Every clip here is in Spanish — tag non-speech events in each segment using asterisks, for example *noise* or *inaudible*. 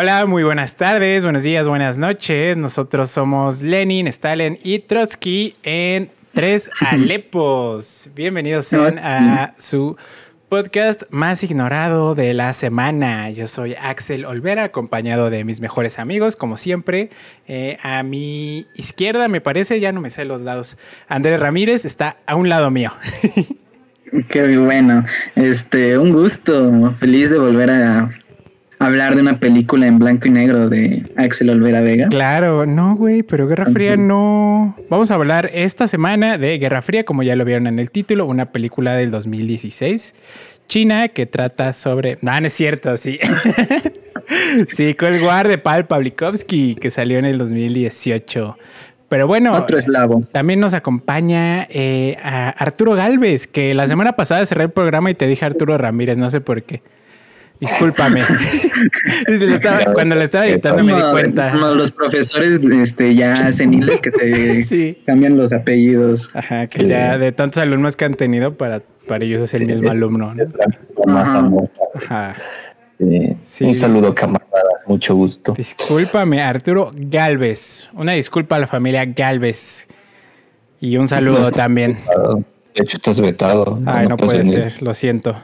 Hola, muy buenas tardes, buenos días, buenas noches. Nosotros somos Lenin, Stalin y Trotsky en Tres *laughs* Alepos. Bienvenidos a su podcast más ignorado de la semana. Yo soy Axel Olvera, acompañado de mis mejores amigos, como siempre. Eh, a mi izquierda, me parece, ya no me sé los lados. Andrés Ramírez está a un lado mío. *laughs* Qué bueno. Este, un gusto. Feliz de volver a hablar de una película en blanco y negro de Axel Olvera Vega. Claro, no, güey, pero Guerra Fría no. Vamos a hablar esta semana de Guerra Fría, como ya lo vieron en el título, una película del 2016. China que trata sobre. No, no es cierto, sí. *laughs* sí, Cold War de Paul Pavlikovsky, que salió en el 2018. Pero bueno, Otro eslavo. también nos acompaña eh, a Arturo Galvez, que la semana pasada cerré el programa y te dije Arturo Ramírez, no sé por qué. Discúlpame. *laughs* cuando lo estaba editando me di cuenta. Como los profesores este, ya seniles que te *laughs* cambian los apellidos. Ajá, que ya de tantos alumnos que han tenido, para, para ellos es el mismo alumno. Ajá. Un saludo, camaradas, mucho gusto. Discúlpame, Arturo Galvez. Una disculpa a la familia Galvez. Y un saludo también. De hecho, estás vetado. Ay, no, puede ser, lo siento.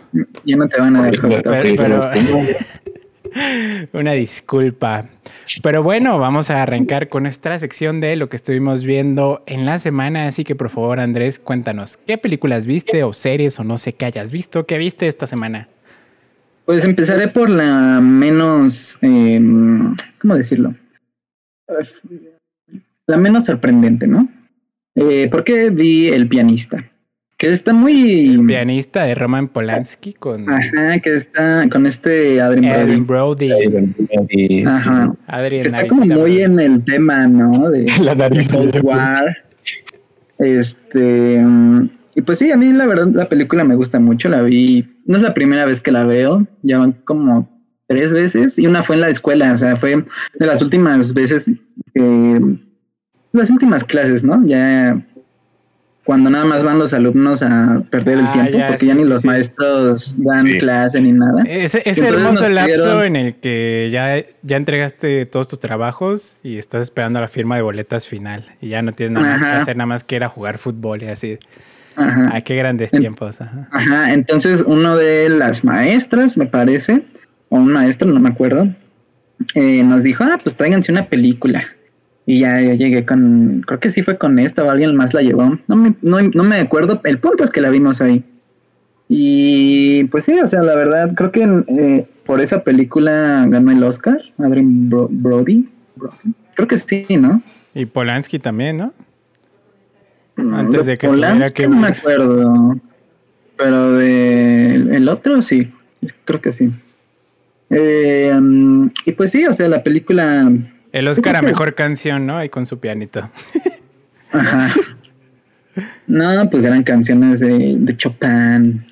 Ya no te van a dejar. Pero, *laughs* una disculpa. Pero bueno, vamos a arrancar con nuestra sección de lo que estuvimos viendo en la semana. Así que por favor, Andrés, cuéntanos, ¿qué películas viste o series o no sé qué hayas visto? ¿Qué viste esta semana? Pues empezaré por la menos, em, ¿cómo decirlo? La menos sorprendente, ¿no? Eh, porque vi El pianista que está muy... pianista de Roman Polanski con... Ajá, que está con este Adrian Brody. Adrian Brody. Ajá. Adrian que está como muy en el tema, ¿no? De *laughs* la nariz de War. Este... Y pues sí, a mí la verdad la película me gusta mucho, la vi... No es la primera vez que la veo, ya van como tres veces y una fue en la escuela, o sea, fue de las últimas veces, las últimas clases, ¿no? Ya cuando nada más van los alumnos a perder el ah, tiempo, porque ya ni los maestros dan clase ni nada. Ese, hermoso lapso en el que ya, ya entregaste todos tus trabajos y estás esperando la firma de boletas final y ya no tienes nada más que hacer, nada más que ir a jugar fútbol y así. Ajá. Ay, qué grandes tiempos. Ajá. entonces uno de las maestras, me parece, o un maestro, no me acuerdo, eh, nos dijo, ah, pues tráiganse una película. Y ya yo llegué con, creo que sí fue con esta o alguien más la llevó. No me, no, no me acuerdo, el punto es que la vimos ahí. Y pues sí, o sea, la verdad, creo que eh, por esa película ganó el Oscar, Adrian Brody. Creo que sí, ¿no? Y Polanski también, ¿no? Antes de que Polanski que... No me acuerdo. Pero de el otro sí, creo que sí. Eh, um, y pues sí, o sea, la película el Oscar a mejor canción, ¿no? Ahí con su pianito. Ajá. No, pues eran canciones de, de Chopin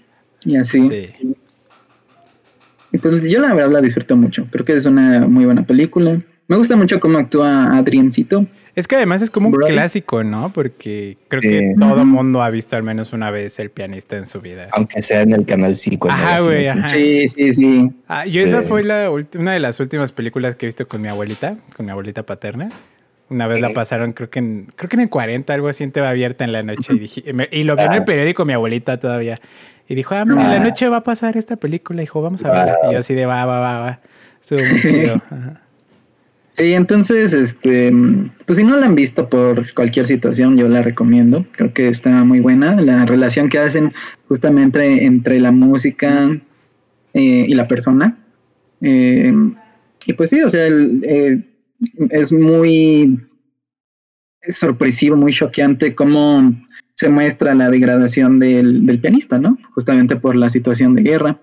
y así. Sí. Y pues yo la verdad la disfruto mucho. Creo que es una muy buena película. Me gusta mucho cómo actúa Adriencito. Es que además es como un clásico, ¿no? Porque creo que todo mundo ha visto al menos una vez el pianista en su vida. Aunque sea en el canal 5. Ajá, güey. Sí, sí, sí. Ah, yo esa fue la una de las últimas películas que he visto con mi abuelita, con mi abuelita paterna. Una vez la pasaron, creo que en, creo que en el 40, algo así, en TV abierta en la noche. Y, lo vio en el periódico mi abuelita todavía. Y dijo, ah, mira, en la noche va a pasar esta película. Dijo, vamos a verla. Y yo así de, va, va, va, va. Estuvo muy chido. *laughs* Ajá. Sí, entonces, este, pues si no la han visto por cualquier situación, yo la recomiendo. Creo que está muy buena la relación que hacen justamente entre la música eh, y la persona. Eh, y pues sí, o sea, eh, es muy sorpresivo, muy choqueante cómo se muestra la degradación del, del pianista, ¿no? Justamente por la situación de guerra.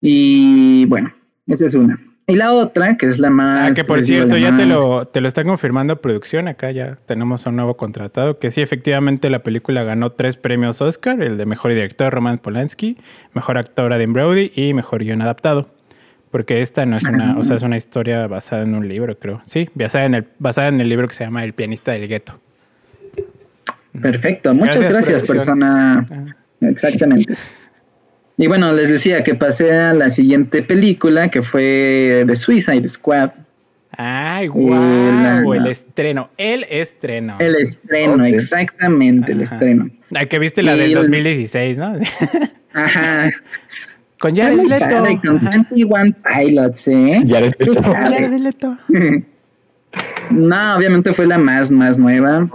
Y bueno, esa es una. Y la otra, que es la más... Ah, que por cierto, ya te lo, te lo está confirmando producción. Acá ya tenemos a un nuevo contratado. Que sí, efectivamente, la película ganó tres premios Oscar. El de Mejor Director, Roman Polanski. Mejor Actor, Adam Brody. Y Mejor Guión Adaptado. Porque esta no es una... O sea, es una historia basada en un libro, creo. Sí, basada en el, basada en el libro que se llama El pianista del gueto. Perfecto. Muchas gracias, persona... Ah. Exactamente. Y bueno, les decía que pasé a la siguiente película que fue The Suicide Squad. Ay, guau, el estreno, el estreno. El estreno, exactamente, el estreno. La que viste la del 2016, ¿no? *laughs* Ajá. Con Jared Leto. Con 21 Pilots, ¿eh? Jared Leto. Jared Leto. no, obviamente fue la más, más nueva.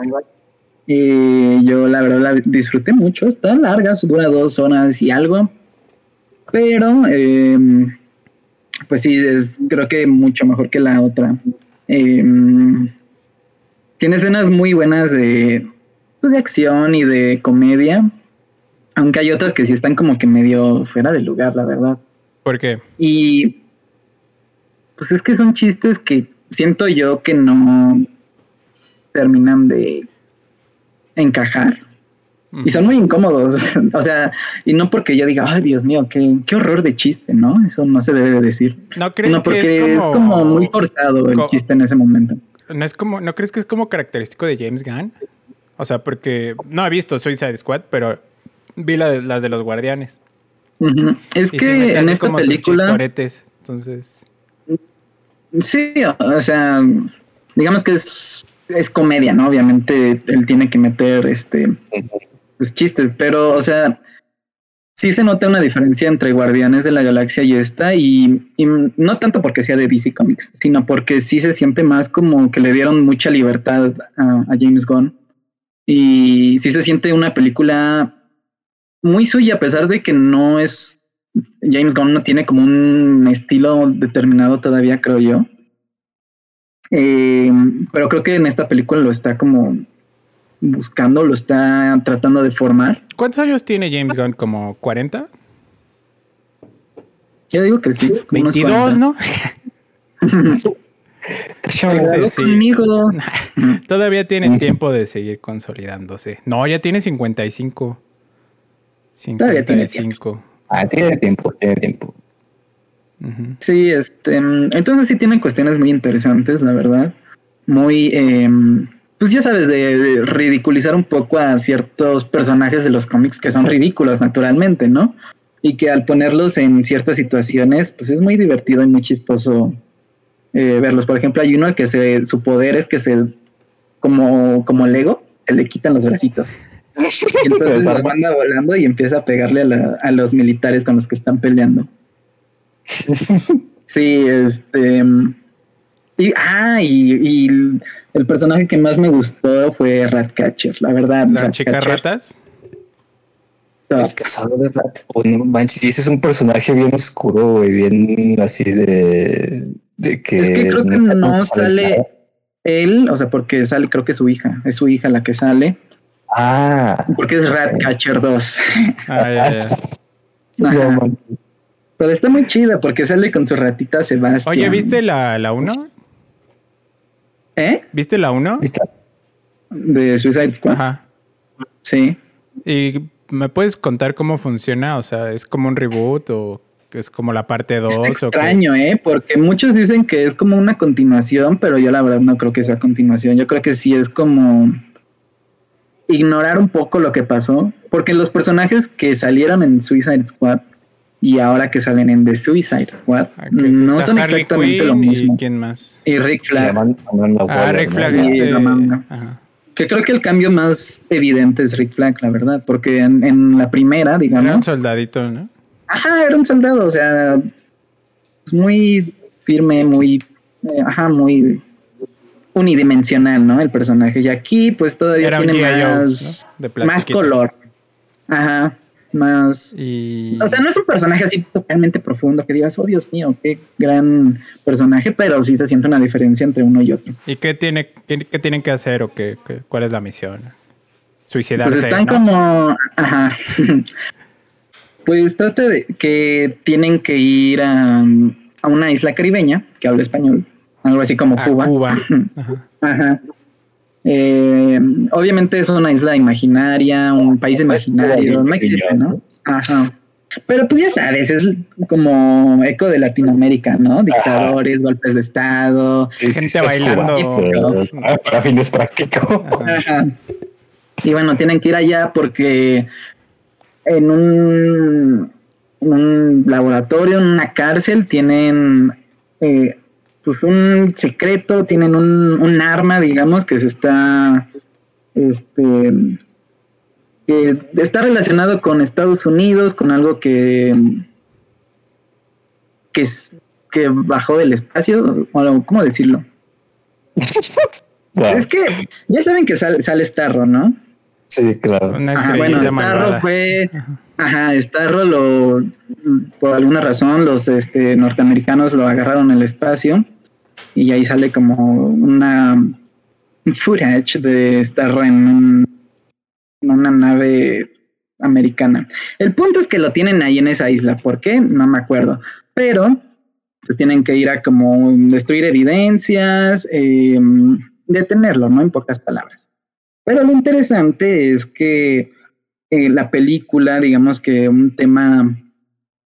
Y yo la verdad la disfruté mucho. Está larga, dura dos horas y algo. Pero, eh, pues sí, es creo que mucho mejor que la otra. Eh, tiene escenas muy buenas de, pues, de acción y de comedia. Aunque hay otras que sí están como que medio fuera de lugar, la verdad. ¿Por qué? Y pues es que son chistes que siento yo que no terminan de encajar. Y son muy incómodos. *laughs* o sea, y no porque yo diga, ay, Dios mío, qué, qué horror de chiste, ¿no? Eso no se debe de decir. No creo sino porque es como... muy forzado el chiste en ese momento. No es como, ¿no crees que es como característico de James Gunn? O sea, porque no he visto Suicide Squad, pero vi las de los guardianes. Es que en esta película. entonces. Sí, o sea, digamos que es, es comedia, ¿no? Obviamente él tiene que meter este pues, chistes, pero, o sea, sí se nota una diferencia entre Guardianes de la Galaxia y esta, y, no tanto porque sea de DC Comics, sino porque sí se siente más como que le dieron mucha libertad a, James Gunn. Y sí se siente una película muy suya, a pesar de que no es. James Gunn no tiene como un estilo determinado todavía, creo yo. Eh, pero creo que en esta película lo está como buscando, lo está tratando de formar. ¿Cuántos años tiene James Gunn? ¿Como 40? Yo digo que sí. 22, ¿no? sí, sí, *laughs* Todavía tiene tiempo de seguir consolidándose. No, ya tiene 55. 55. Ah, tiene tiempo, tiene tiempo. Sí, este, entonces sí tienen cuestiones muy interesantes, la verdad. Muy, em, pues ya sabes, de, ridiculizar un poco a ciertos personajes de los cómics que son ridículos naturalmente, ¿no? Y que al ponerlos en ciertas situaciones, pues es muy divertido y muy chistoso eh, verlos. Por ejemplo, hay uno que se, su poder es que se, como, como Lego, se le quitan los bracitos. Y entonces *laughs* manda volando y empieza a pegarle a, los militares con los que están peleando. *laughs* Sí, este. Y, ah, y, el personaje que más me gustó fue Ratcatcher, la verdad. ¿La chica ratas? El cazador de ratas. Oh, manches, y ese es un personaje bien oscuro, y bien así de, de que. Es que creo que no sale él, o sea, porque sale, creo que es su hija, es su hija la que sale. Ah. Porque es Ratcatcher 2. Ah, *laughs* Pero está muy chida porque sale con su ratita Sebastián. Oye, ¿viste la, la 1? ¿Eh? ¿Viste la 1? De Suicide Squad. Ajá. Sí. ¿Y me puedes contar cómo funciona? O sea, ¿es como un reboot o es como la parte 2? Es extraño, ¿eh? Porque muchos dicen que es como una continuación, pero yo la verdad no creo que sea continuación. Yo creo que sí es como ignorar un poco lo que pasó, porque los personajes que salieron en Suicide Squad y ahora que salen en The Suicide Squad ah, no son exactamente lo mismo. ¿Y quién más? Y Rick Flag. Ah, Rick Flag. Este... Que creo que el cambio más evidente es Rick Flag, la verdad, porque en, la primera, digamos. Era un soldadito, ¿no? Ajá, era un soldado, o sea, es muy firme, muy, eh, ajá, muy unidimensional, ¿no? El personaje. Y aquí, pues todavía tiene más, más color. Ajá. Más. Y... O sea, no es un personaje así totalmente profundo que digas, oh Dios mío, qué gran personaje, pero sí se siente una diferencia entre uno y otro. ¿Y qué, tiene, qué, tienen que hacer o qué, cuál es la misión? Suicidarse. Pues están como. Ajá. *laughs* pues trata de que tienen que ir a, a una isla caribeña que habla español algo así como Cuba. Cuba. *laughs* Ajá. Eh, obviamente es una isla imaginaria, un país imaginario, no existe, ¿no? Ajá. Pero pues ya sabes, es como eco de Latinoamérica, ¿no? Dictadores, golpes de Estado, gente bailando para fines prácticos. Ajá. Y bueno, tienen que ir allá porque en un un laboratorio, una cárcel, tienen eh, pues un secreto, tienen un, un, arma, digamos, que se está, este, que está relacionado con Estados Unidos, con algo que, que, que bajó del espacio, ¿cómo decirlo? Es que ya saben que sale, sale Starro, ¿no? Sí, claro. Ajá, bueno, Starro fue, ajá, Starro lo, por alguna razón los este, norteamericanos lo agarraron en el espacio y ahí sale como una footage de Starro en, una nave americana. El punto es que lo tienen ahí en esa isla, ¿por qué? No me acuerdo, pero pues tienen que ir a como destruir evidencias, eh, detenerlo, ¿no? En pocas palabras. Pero lo interesante es que eh, la película, digamos que un tema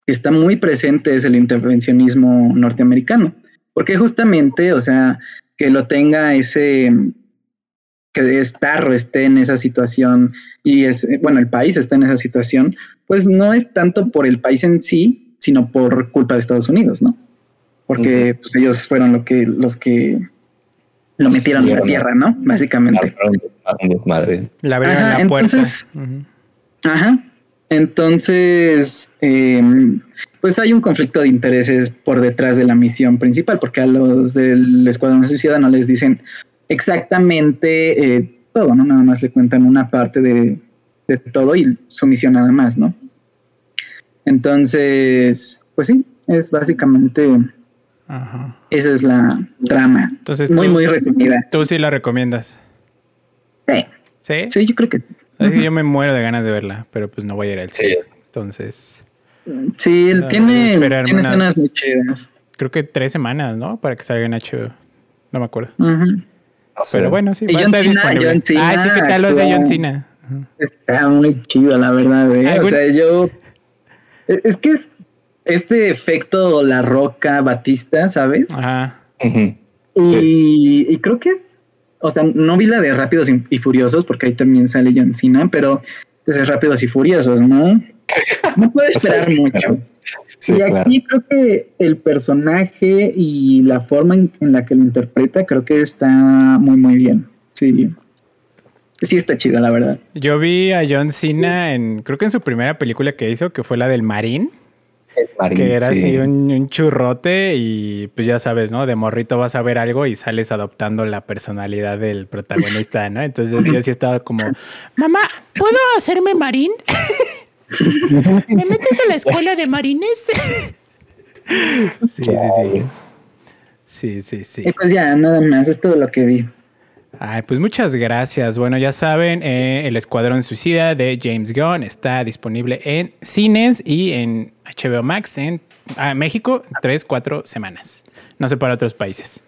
que está muy presente es el intervencionismo norteamericano, porque justamente, o sea, que lo tenga ese, que Starro esté en esa situación y es, bueno, el país está en esa situación, pues no es tanto por el país en sí, sino por culpa de Estados Unidos, ¿no? Porque pues ellos fueron lo que, los que lo metieron en la tierra, ¿no? Básicamente. La abrieron la entonces, Ajá. Entonces, em, pues hay un conflicto de intereses por detrás de la misión principal, porque a los del Escuadrón Suicida no les dicen exactamente eh, todo, ¿no? Nada más le cuentan una parte de, de todo y su misión nada más, ¿no? Entonces, pues sí, es básicamente esa es la trama. Entonces, muy, muy resumida. ¿Tú sí la recomiendas? Sí. ¿Sí? Sí, yo creo que sí. Yo me muero de ganas de verla, pero pues no voy a ir al cine. Entonces. Sí, él tiene, tiene escenas muy chidas. Creo que tres semanas, ¿no? Para que salga en HBO. No me acuerdo. Pero bueno, sí, va a estar disponible. ah, sí, ¿qué tal lo hace John Cena? Está muy chido, la verdad, ¿eh? O sea, yo... Es que es este efecto La Roca Batista, ¿sabes? Ajá. y, creo que, o sea, no vi la de Rápidos y Furiosos porque ahí también sale John Cena, pero pues es Rápidos y Furiosos, ¿no? *laughs* No puedo esperar mucho. y aquí creo que el personaje y la forma en, la que lo interpreta creo que está muy, muy bien. Sí. Sí está chido, la verdad. Yo vi a John Cena en, creo que en su primera película que hizo, que fue la del Marín que era así un, churrote y pues ya sabes, ¿no? De morrito vas a ver algo y sales adoptando la personalidad del protagonista, ¿no? Entonces yo sí estaba como, mamá, ¿puedo hacerme marín? *laughs* ¿Me metes a la escuela de marines? *laughs* sí, sí, sí. Sí, sí, sí. Y pues ya, nada más, es todo lo que vi. Ay, pues muchas gracias. Bueno, ya saben, eh, El Escuadrón Suicida de James Gunn está disponible en cines y en HBO Max en ah, México, tres, cuatro semanas. No sé para otros países.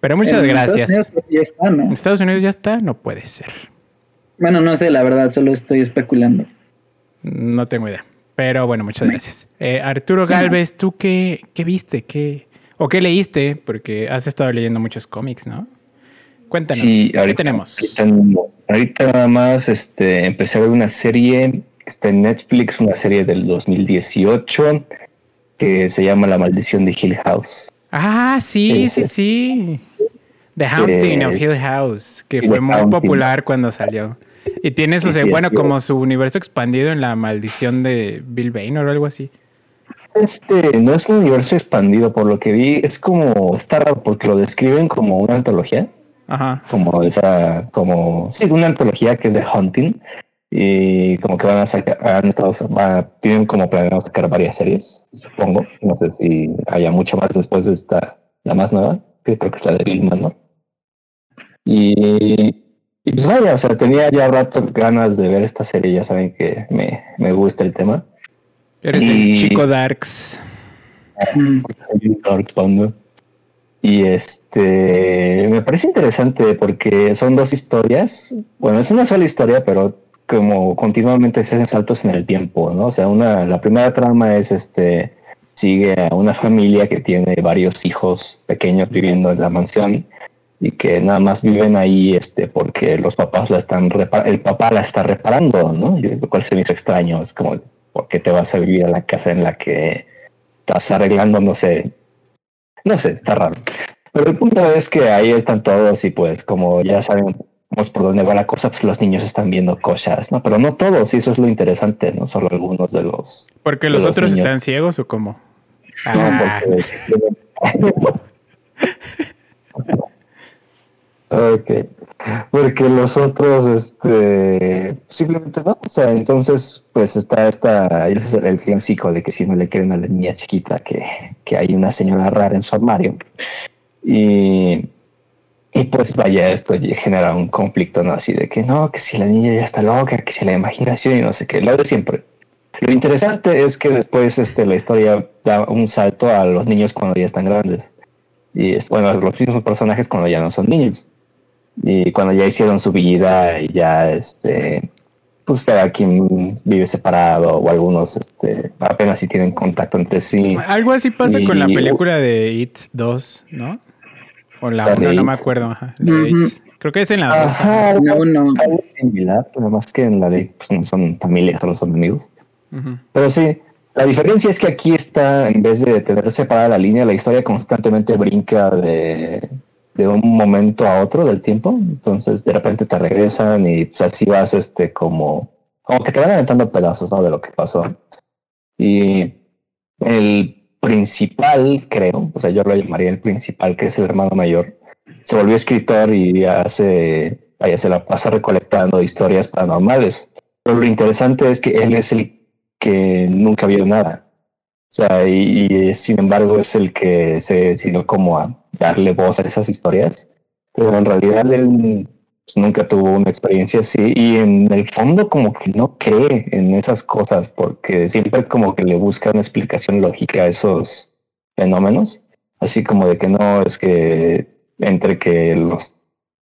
Pero muchas gracias. Estados Unidos ya está, ¿no? ¿En Estados Unidos ya está? No puede ser. Bueno, no sé, la verdad, solo estoy especulando. No tengo idea. Pero bueno, muchas gracias. Eh, Arturo Galvez, ¿tú qué, qué viste? ¿Qué, ¿O qué leíste? Porque has estado leyendo muchos cómics, ¿no? Cuéntanos, sí, ahorita, ¿qué tenemos? Ahorita, nada más este, empecé a ver una serie, está en Netflix, una serie del 2018 que se llama La Maldición de Hill House. Ah, sí, sí, sí. The Haunting of Hill House, que fue muy popular cuando salió. Y tiene su, bueno, como su universo expandido en la maldición de Bill Bain o algo así. Este no es un universo expandido, por lo que vi, es como, está raro porque lo describen como una antología. Ajá. Como esa, como, sí, una antología que es de Hunting. Y como que van a sacar, han estado, tienen como planeado sacar varias series, supongo. No sé si haya mucho más después de esta, la más nueva, que creo que es la de Billman, ¿no? Y, y, pues vaya, o sea, tenía ya rato ganas de ver esta serie, ya saben que me, me gusta el tema. Eres el chico Darks. Darks, y este me parece interesante porque son dos historias. Bueno, es una sola historia, pero como continuamente se hacen saltos en el tiempo, ¿no? O sea, una, la primera trama es este sigue a una familia que tiene varios hijos pequeños viviendo en la mansión y que nada más viven ahí este porque los papás la están el papá la está reparando, ¿no? Lo cual se me hizo extraño, es como porque te vas a vivir a la casa en la que estás arreglando, no sé, no sé, está raro. Pero el punto es que ahí están todos y pues como ya sabemos por dónde va la cosa, pues los niños están viendo cosas, ¿no? Pero no todos, y eso es lo interesante, no solo algunos de los... ¿Porque los, otros están ciegos o cómo? No, ah. porque... *laughs* ok. Porque los otros, este, simplemente no. O sea, entonces, pues está esta, es el clásico de que si no le quieren a la niña chiquita, que, que hay una señora rara en su armario. Y, y pues vaya, esto genera un conflicto, ¿no? Así de que no, que si la niña ya está loca, que si la imaginación y no sé qué, lo de siempre. Lo interesante es que después este, la historia da un salto a los niños cuando ya están grandes. Y es, bueno, los mismos personajes cuando ya no son niños y cuando ya hicieron su vida y ya este pues cada quien vive separado o algunos este, apenas si tienen contacto entre sí. Algo así pasa con la película de It 2, ¿no? O la 1, no me acuerdo. Creo que es en la 2. Ajá, la 1. Algo similar, pero más que en la de pues, no son familias, no son amigos. Pero sí, la diferencia es que aquí está, en vez de tener separada la línea, la historia constantemente brinca de de un momento a otro del tiempo. Entonces de repente te regresan y pues, así vas este como, como que te van aventando pedazos ¿no? de lo que pasó. Y el principal, creo, o sea, yo lo llamaría el principal, que es el hermano mayor, se volvió escritor y ya se, ya se la pasa recolectando historias paranormales. Pero lo interesante es que él es el que nunca vio nada. O sea, y, sin embargo es el que se decidió como a darle voz a esas historias, pero en realidad él pues, nunca tuvo una experiencia así. Y en el fondo como que no cree en esas cosas porque siempre como que le busca una explicación lógica a esos fenómenos, así como de que no es que entre que los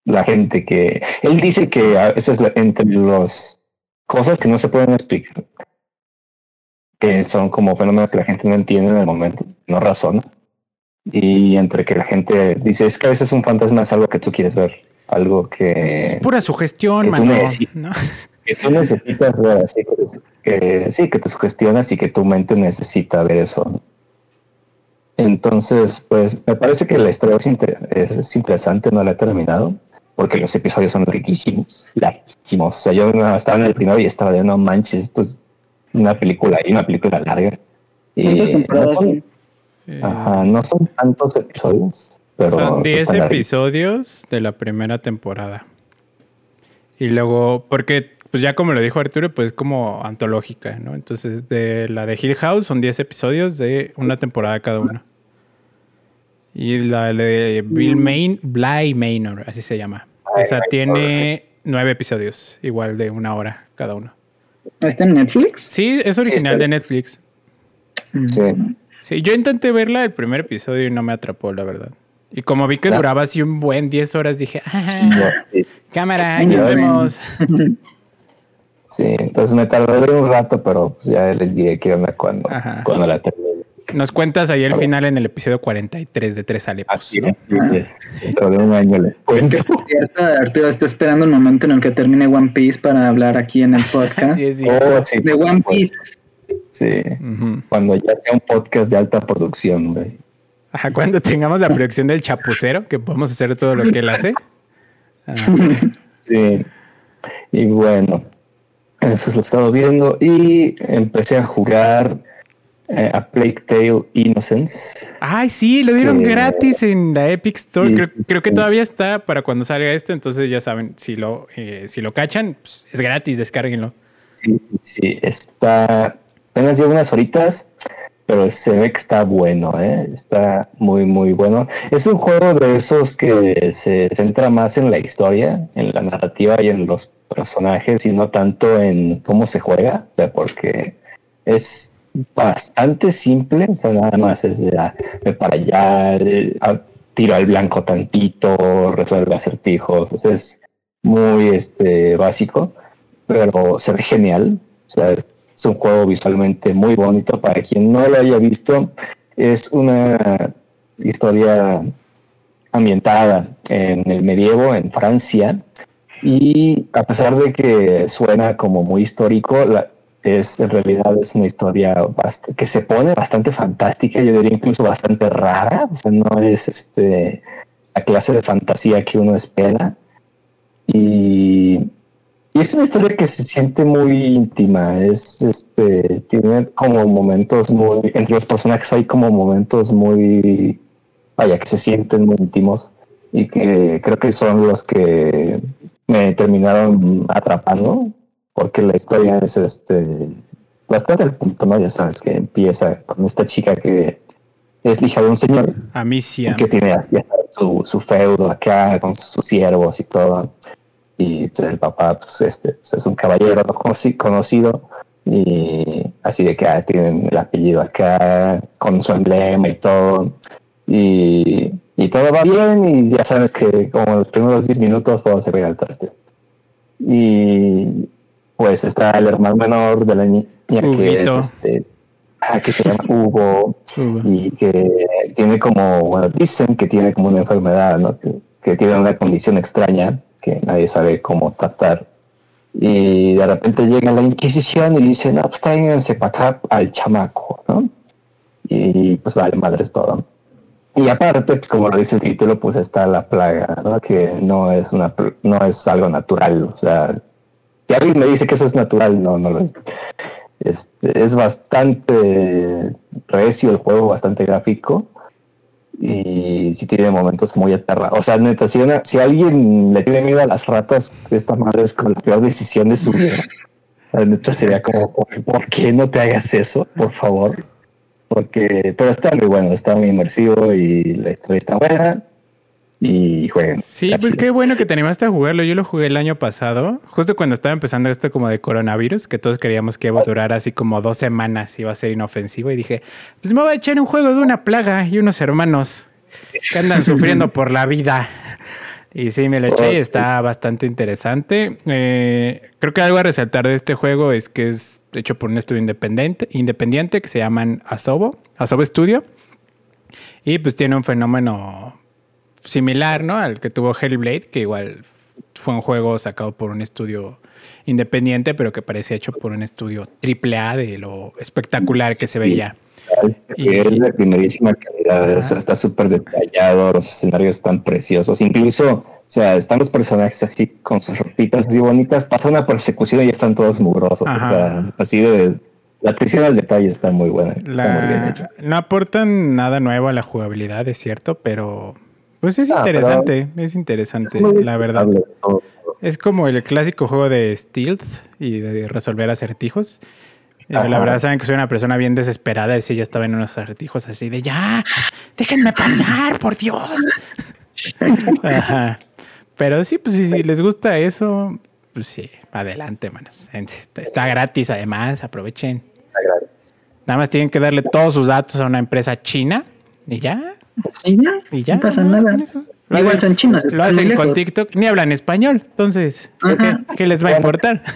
la gente que él dice que a veces entre las cosas que no se pueden explicar que son como fenómenos que la gente no entiende en el momento, no razona. Y entre que la gente dice, es que a veces un fantasma es algo que tú quieres ver, algo que... Es pura sugestión, que, tú, necesitas, *laughs* que tú necesitas ver, así que, sí, que te sugestionas y que tu mente necesita ver eso. Entonces, pues me parece que la historia es, es, interesante, no la he terminado, porque los episodios son riquísimos, larguísimos. O sea, yo estaba en el primero y estaba de no manches, esto es una película y una película larga. Y no son, ajá, no son tantos episodios, pero son 10 episodios de la primera temporada. Y luego, porque pues ya como lo dijo Arturo, pues como antológica, ¿no? Entonces, de la de Hill House son 10 episodios de una temporada cada uno. Y la de Bill Main, Bly Manor, así se llama. Esa tiene nueve episodios, igual de una hora cada uno. ¿Está en Netflix? Sí, es original de Netflix. Mm. Sí. Sí, yo intenté verla el primer episodio y no me atrapó, la verdad. Y como vi que duraba así un buen 10 horas, dije, ah, cámara, nos vemos. *laughs* Sí, entonces me tardé un rato, pero pues ya les diré qué onda cuando, cuando la termine. Nos cuentas ahí el final en el episodio 43 de Tres Alepos. Así, es. Dentro de un año les cuento. Arturo está esperando el momento en el que termine One Piece para hablar aquí en el podcast. *laughs* sí, sí. Oh, sí, de One Piece. Sí, cuando ya sea un podcast de alta producción, güey. Ajá, cuando tengamos la producción del chapucero, que podemos hacer todo lo que él hace. *laughs* Sí. Y bueno, eso lo he estado viendo y empecé a jugar eh, a Plague Tale Innocence. Ay, sí, lo dieron gratis en la Epic Store. creo, que todavía está para cuando salga esto, entonces ya saben, si lo, eh, si lo cachan, pues, es gratis, descárguenlo. Sí, sí, está. Apenas lleva unas horitas, pero se ve que está bueno, ¿eh? Está muy, muy bueno. Es un juego de esos que se centra más en la historia, en la narrativa y en los personajes, y no tanto en cómo se juega. O sea, porque es bastante simple, o sea, nada más es de, ah, para allá, tiro al blanco tantito, resuelve acertijos, es muy este, básico, pero se ve genial, o sea, es un juego visualmente muy bonito, para quien no lo haya visto, es una historia ambientada en el medievo, en Francia, y a pesar de que suena como muy histórico, la, es en realidad es una historia que se pone bastante fantástica, yo diría incluso bastante rara, o sea, no es este la clase de fantasía que uno espera. Y, es una historia que se siente muy íntima, es este tiene como momentos muy entre los personajes hay como momentos muy vaya que se sienten muy íntimos y que creo que son los que me terminaron atrapando porque la historia es este bastante el punto, ¿no? Ya sabes que empieza con esta chica que es hija de un señor. Amicia. Que tiene ya su, su, feudo acá con sus, siervos y todo. Y pues, el papá, pues este, pues, es un caballero conocido. Y así de que ah, tienen el apellido acá con su emblema y todo. Y, y todo va bien. Y ya sabes que como los primeros 10 minutos todo se ve al traste. Y pues está el hermano menor de la niña que es este que se llama Hugo, y que tiene como, bueno, dicen que tiene como una enfermedad, ¿no? que, tiene una condición extraña que nadie sabe cómo tratar. Y de repente llega la Inquisición y le dice, no, pues tráiganse para acá al chamaco, ¿no? Y pues vale, madre es todo. Y aparte, pues como lo dice el título, pues está la plaga, ¿no? Que no es una, no es algo natural, o sea, si alguien me dice que eso es natural, no, no lo es. Este, es bastante recio el juego, bastante gráfico. Y sí tiene momentos muy aterrados. O sea, neta, si, si, alguien le tiene miedo a las ratas, esta madre es como la peor decisión de su vida. La neta sería como, ¿por, qué no te hagas eso, por favor? Porque, pero está muy bueno, está muy inmersivo y la historia está buena y jueguen. Sí, pues qué bueno que te animaste a jugarlo. Yo lo jugué el año pasado, justo cuando estaba empezando esto como de coronavirus, que todos queríamos que iba a durar así como dos semanas, iba a ser inofensivo. Y dije, pues me voy a echar un juego de una plaga y unos hermanos que andan sufriendo por la vida. Y sí, me lo eché y está bastante interesante. Eh, creo que algo a resaltar de este juego es que es hecho por un estudio independiente, independiente que se llaman Asobo, Asobo Studio. Y pues tiene un fenómeno similar, ¿no? Al que tuvo Hellblade, que igual fue un juego sacado por un estudio independiente, pero que parecía hecho por un estudio triple A de lo espectacular que se veía. Es de primerísima calidad, o sea, está súper detallado, los escenarios están preciosos, incluso, o sea, están los personajes así con sus ropitas así bonitas, pasa una persecución y ya están todos mugrosos, o sea, así de... La atención al detalle está muy buena. No aportan nada nuevo a la jugabilidad, es cierto, pero pues es ah, interesante, es interesante, la verdad. Es como el clásico juego de stealth y de resolver acertijos. Eh, la verdad, saben que soy una persona bien desesperada y si ya estaba en unos acertijos así de ya, déjenme pasar, por Dios. *laughs* Ajá. Pero sí, pues si, les gusta eso, pues sí, adelante, manos. Está gratis además, aprovechen. Nada más tienen que darle todos sus datos a una empresa china y ya. Y ya, no pasa nada. Igual son chinos. Lo hacen con TikTok, ni hablan español, entonces, ¿qué, les va a importar? *laughs*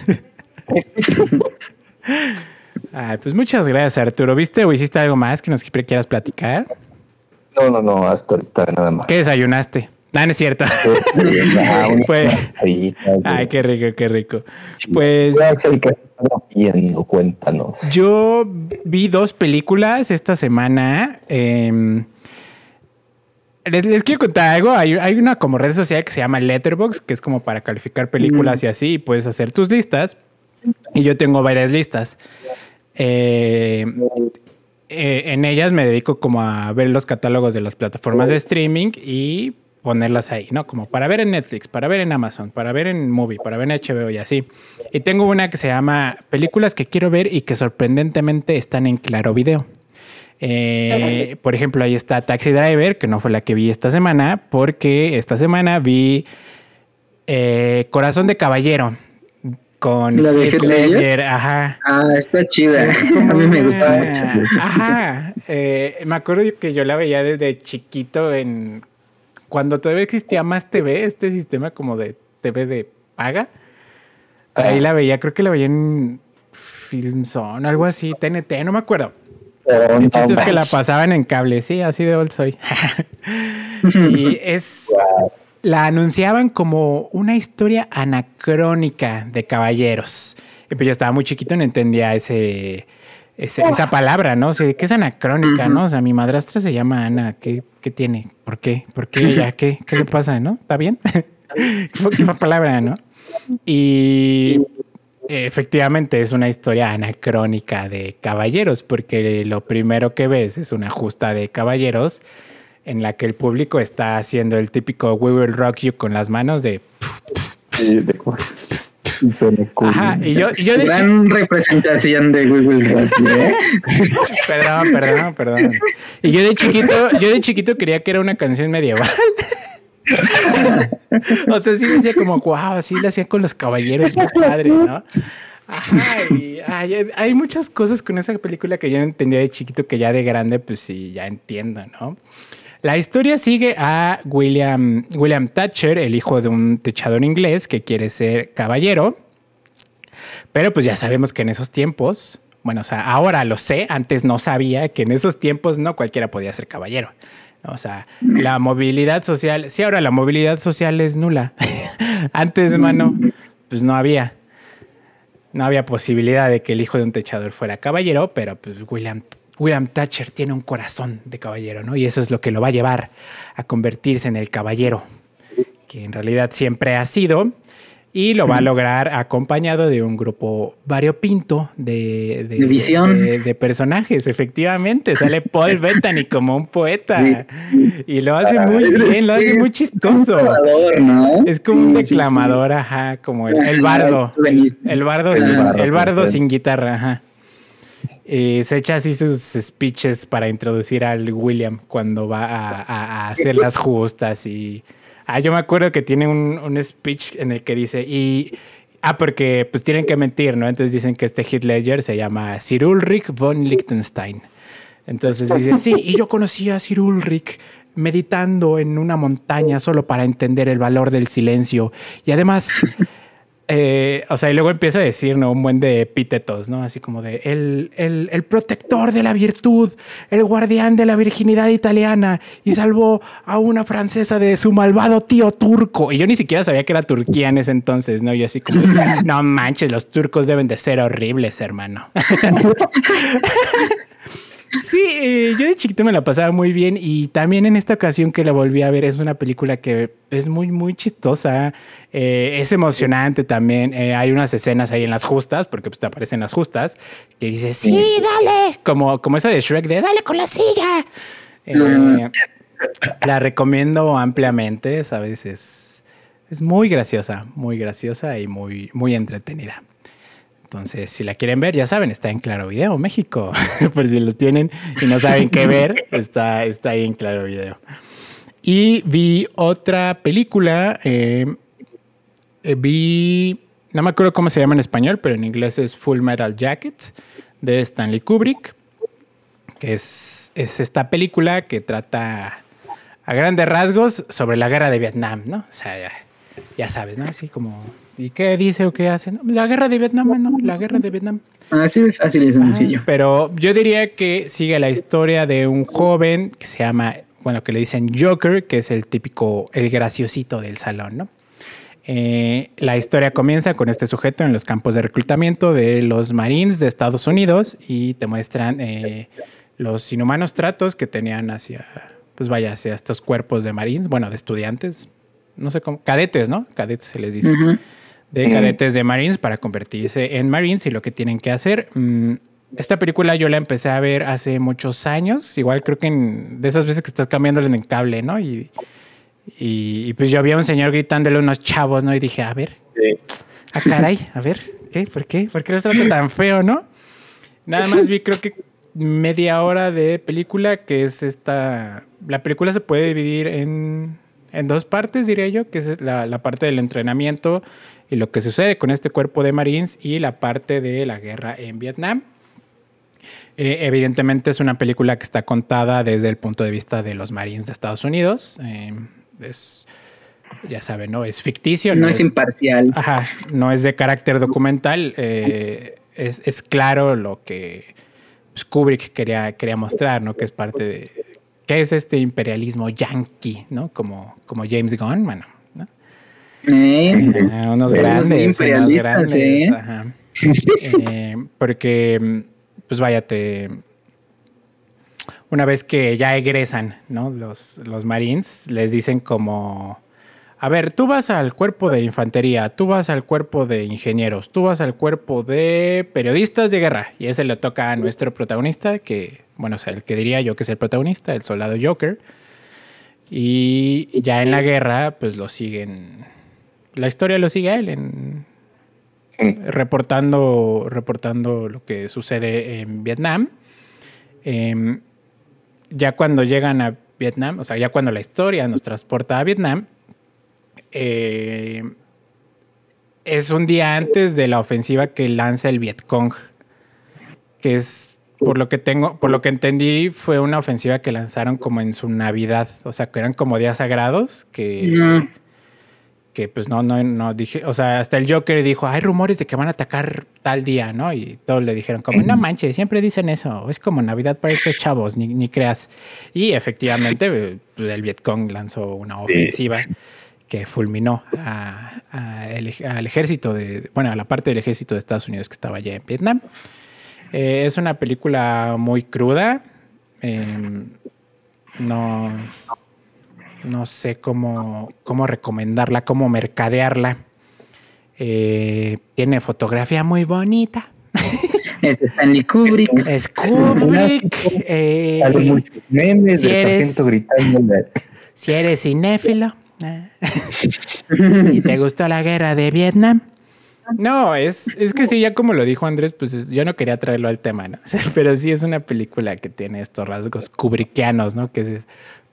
Ay, pues muchas gracias, Arturo. ¿Viste o hiciste algo más que nos quieras platicar? No, no, no, hasta ahorita nada más. ¿Qué desayunaste? No, no es cierto. *laughs* pues, ay, qué rico, qué rico. Pues. Cuéntanos. Yo vi dos películas esta semana. Eh, les, quiero contar algo. Hay, una como red social que se llama Letterbox, que es como para calificar películas y así, y puedes hacer tus listas. Y yo tengo varias listas. Eh, eh, en ellas me dedico como a ver los catálogos de las plataformas de streaming y ponerlas ahí, ¿no? Como para ver en Netflix, para ver en Amazon, para ver en Movie, para ver en HBO y así. Y tengo una que se llama Películas que quiero ver y que sorprendentemente están en Claro Video. Eh, por ejemplo, ahí está Taxi Driver, que no fue la que vi esta semana, porque esta semana vi eh, Corazón de Caballero con la de Ajá. Ah, está chida. *laughs* a mí me gustaba Ajá. Eh, me acuerdo que yo la veía desde chiquito en cuando todavía existía más TV, este sistema como de TV de paga. Ahí la veía, creo que la veía en Filmzone, algo así, TNT, no me acuerdo. El chiste es que la pasaban en cable, sí, así de old soy. *laughs* y es. La anunciaban como una historia anacrónica de caballeros. Y pues yo estaba muy chiquito, no entendía ese, esa palabra, ¿no? O sea, que es anacrónica, ¿no? O sea, mi madrastra se llama Ana, ¿qué, qué tiene? ¿Por qué? ¿Por qué ella? ¿Qué, qué le pasa, no? ¿Está bien? *laughs* ¿Qué palabra, no? Y efectivamente es una historia anacrónica de caballeros, porque lo primero que ves es una justa de caballeros en la que el público está haciendo el típico We Will Rock You con las manos de... *laughs* Ajá, y yo, de Gran representación de We Will Rock You, ¿eh? *laughs* perdón, perdón, perdón. Y yo de chiquito, yo de chiquito quería que era una canción medieval. *laughs* *laughs* o sea, sí decía como, wow, así lo hacía con los caballeros, padre, ¿no? Ajá, y hay muchas cosas con esa película que yo no entendía de chiquito que ya de grande, pues sí, ya entiendo, ¿no? La historia sigue a William, William Thatcher, el hijo de un techador inglés que quiere ser caballero. Pero pues ya sabemos que en esos tiempos, bueno, o sea, ahora lo sé, antes no sabía que en esos tiempos no cualquiera podía ser caballero. O sea, la movilidad social, sí, ahora la movilidad social es nula. *laughs* Antes, mano, pues no había. No había posibilidad de que el hijo de un techador fuera caballero, pero pues William, William Thatcher tiene un corazón de caballero, ¿no? Y eso es lo que lo va a llevar a convertirse en el caballero, que en realidad siempre ha sido y lo va a lograr acompañado de un grupo variopinto de, de, de, personajes, efectivamente. Sale Paul *laughs* Bettany como un poeta y lo hace muy bien, lo hace muy chistoso. Es como un declamador, ajá, como el, bardo. El bardo, sin, el bardo sin guitarra, ajá. Y se echa así sus speeches para introducir al William cuando va a, a hacer *laughs* las justas y Ah, yo me acuerdo que tiene un, un speech en el que dice, y Ah, porque pues tienen que mentir, ¿no? Entonces dicen que este Hit Ledger se llama Sir Ulrich von Liechtenstein. Entonces dicen, sí, y yo conocí a Sir Ulrich meditando en una montaña solo para entender el valor del silencio. Y además, eh, o sea, y luego empieza a decir, ¿no? Un buen de epítetos, ¿no? Así como de el, el, el, protector de la virtud, el guardián de la virginidad italiana y salvó a una francesa de su malvado tío turco. Y yo ni siquiera sabía que era Turquía en ese entonces, ¿no? Y así como, *laughs* no manches, los turcos deben de ser horribles, hermano. *laughs* Sí, eh, yo de chiquito me la pasaba muy bien y también en esta ocasión que la volví a ver es una película que es muy, muy chistosa, eh, es emocionante también, eh, hay unas escenas ahí en las justas, porque pues te aparecen las justas, que dice, sí, dale, como, como esa de Shrek de, dale con la silla. la recomiendo ampliamente, ¿sabes? Es, es muy graciosa, muy graciosa y muy, muy entretenida. Entonces, si la quieren ver, ya saben, está en Claro Video México. *laughs* Por si lo tienen y no saben qué ver, está, está ahí en Claro Video. Y vi otra película. Eh, eh, vi. No me acuerdo cómo se llama en español, pero en inglés es Full Metal Jacket de Stanley Kubrick. Que es, es esta película que trata a grandes rasgos sobre la guerra de Vietnam, ¿no? O sea, ya, ya sabes, ¿no? Así como ¿Y qué dice o qué hace? La guerra de Vietnam, no, la guerra de Vietnam. Así es fácil y sencillo. pero yo diría que sigue la historia de un joven que se llama, bueno, que le dicen Joker, que es el típico, el graciosito del salón, ¿no? Eh, la historia comienza con este sujeto en los campos de reclutamiento de los Marines de Estados Unidos y te muestran eh, los inhumanos tratos que tenían hacia, pues vaya, hacia estos cuerpos de Marines, bueno, de estudiantes, no sé cómo, cadetes, ¿no? Cadetes se les dice de cadetes de Marines para convertirse en Marines y lo que tienen que hacer. Mm, esta película yo la empecé a ver hace muchos años, igual creo que de esas veces que estás cambiándole en el cable, ¿no? Y, y, pues yo había un señor gritándole a unos chavos, ¿no? Y dije, a ver, a ah, caray, a ver, ¿qué? ¿Por qué? ¿Por qué los trata tan feo, no? Nada más vi creo que media hora de película, que es esta... La película se puede dividir en, en dos partes, diría yo, que es la, la parte del entrenamiento y lo que sucede con este cuerpo de Marines y la parte de la guerra en Vietnam. Eh, evidentemente es una película que está contada desde el punto de vista de los Marines de Estados Unidos. Eh, es, ya saben, ¿no? Es ficticio. No, es, imparcial. Ajá, no es de carácter documental. Eh, es, es, claro lo que pues, Kubrick quería, quería mostrar, ¿no? Que es parte de... ¿Qué es este imperialismo yankee, ¿no? Como, como James Gunn, bueno, unos grandes. Unos grandes. ¿eh? Eh, porque, pues váyate, una vez que ya egresan, ¿no? Los, los Marines les dicen como, a ver, tú vas al cuerpo de infantería, tú vas al cuerpo de ingenieros, tú vas al cuerpo de periodistas de guerra. Y ese le toca a nuestro protagonista, que, bueno, o sea, el que diría yo que es el protagonista, el soldado Joker. Y ya en la guerra, pues lo siguen. La historia lo sigue a él en, reportando, reportando lo que sucede en Vietnam. Em, ya cuando llegan a Vietnam, o sea, ya cuando la historia nos transporta a Vietnam, eh, es un día antes de la ofensiva que lanza el Vietcong, que es, por lo que tengo, por lo que entendí, fue una ofensiva que lanzaron como en su Navidad, o sea, que eran como días sagrados, que que pues no, no, no dije, o sea, hasta el Joker dijo, hay rumores de que van a atacar tal día, ¿no? Y todos le dijeron, como, no manches, siempre dicen eso, es como Navidad para estos chavos, ni, ni creas. Y efectivamente, pues, el Vietcong lanzó una ofensiva que fulminó al ejército de, bueno, a la parte del ejército de Estados Unidos que estaba allá en Vietnam. Eh, es una película muy cruda. Em, no, no sé cómo, cómo recomendarla, cómo mercadearla. Eh, tiene fotografía muy bonita. Es Stanley Kubrick. Es Kubrick. Eh, memes si eres, Si eres cinéfilo. Eh, *laughs* si te gustó la guerra de Vietnam. No, es, es que sí, ya como lo dijo Andrés, pues yo no quería traerlo al tema, ¿no? *laughs* Pero sí es una película que tiene estos rasgos kubrickianos, ¿no? Que es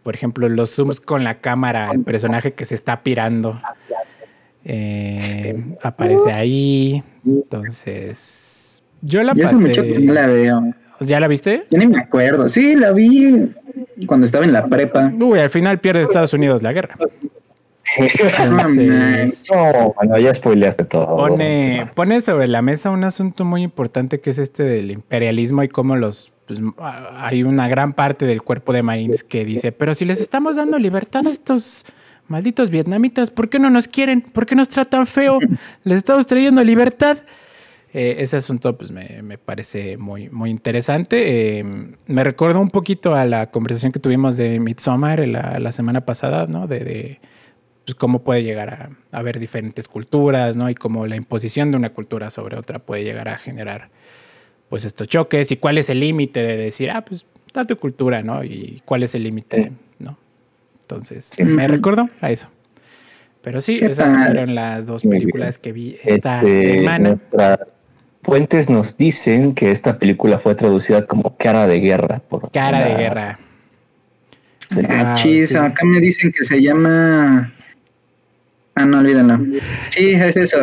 por ejemplo, los zooms con la cámara, el personaje que se está pirando eh, aparece ahí. Entonces, yo la pasé. mucho no la veo. ¿Ya la viste? Yo ni me acuerdo. Sí, la vi cuando estaba en la prepa. Uy, al final pierde Estados Unidos la guerra. No, bueno, ya spoileaste todo. Pone, pone sobre la mesa un asunto muy importante que es este del imperialismo y cómo los pues, hay una gran parte del cuerpo de Marines que dice, pero si les estamos dando libertad a estos malditos vietnamitas, ¿por qué no nos quieren? ¿Por qué nos tratan feo? *laughs* Les estamos trayendo libertad. Eh, ese asunto pues, me, parece muy, muy interesante. Eh, me recuerda un poquito a la conversación que tuvimos de Midsommar la, la semana pasada, ¿no? De, pues, cómo puede llegar a, a, haber diferentes culturas, ¿no? Y cómo la imposición de una cultura sobre otra puede llegar a generar pues estos choques y cuál es el límite de decir, ah, pues da tu cultura, ¿no? Y cuál es el límite, ¿no? Entonces, me recuerdo a eso. Pero sí, esas fueron las dos películas que vi esta este, semana. Nuestras fuentes nos dicen que esta película fue traducida como Cara de Guerra. Por Cara de Guerra. Ah, acá me dicen que se llama Ah, no, olvídenlo. Sí, es eso.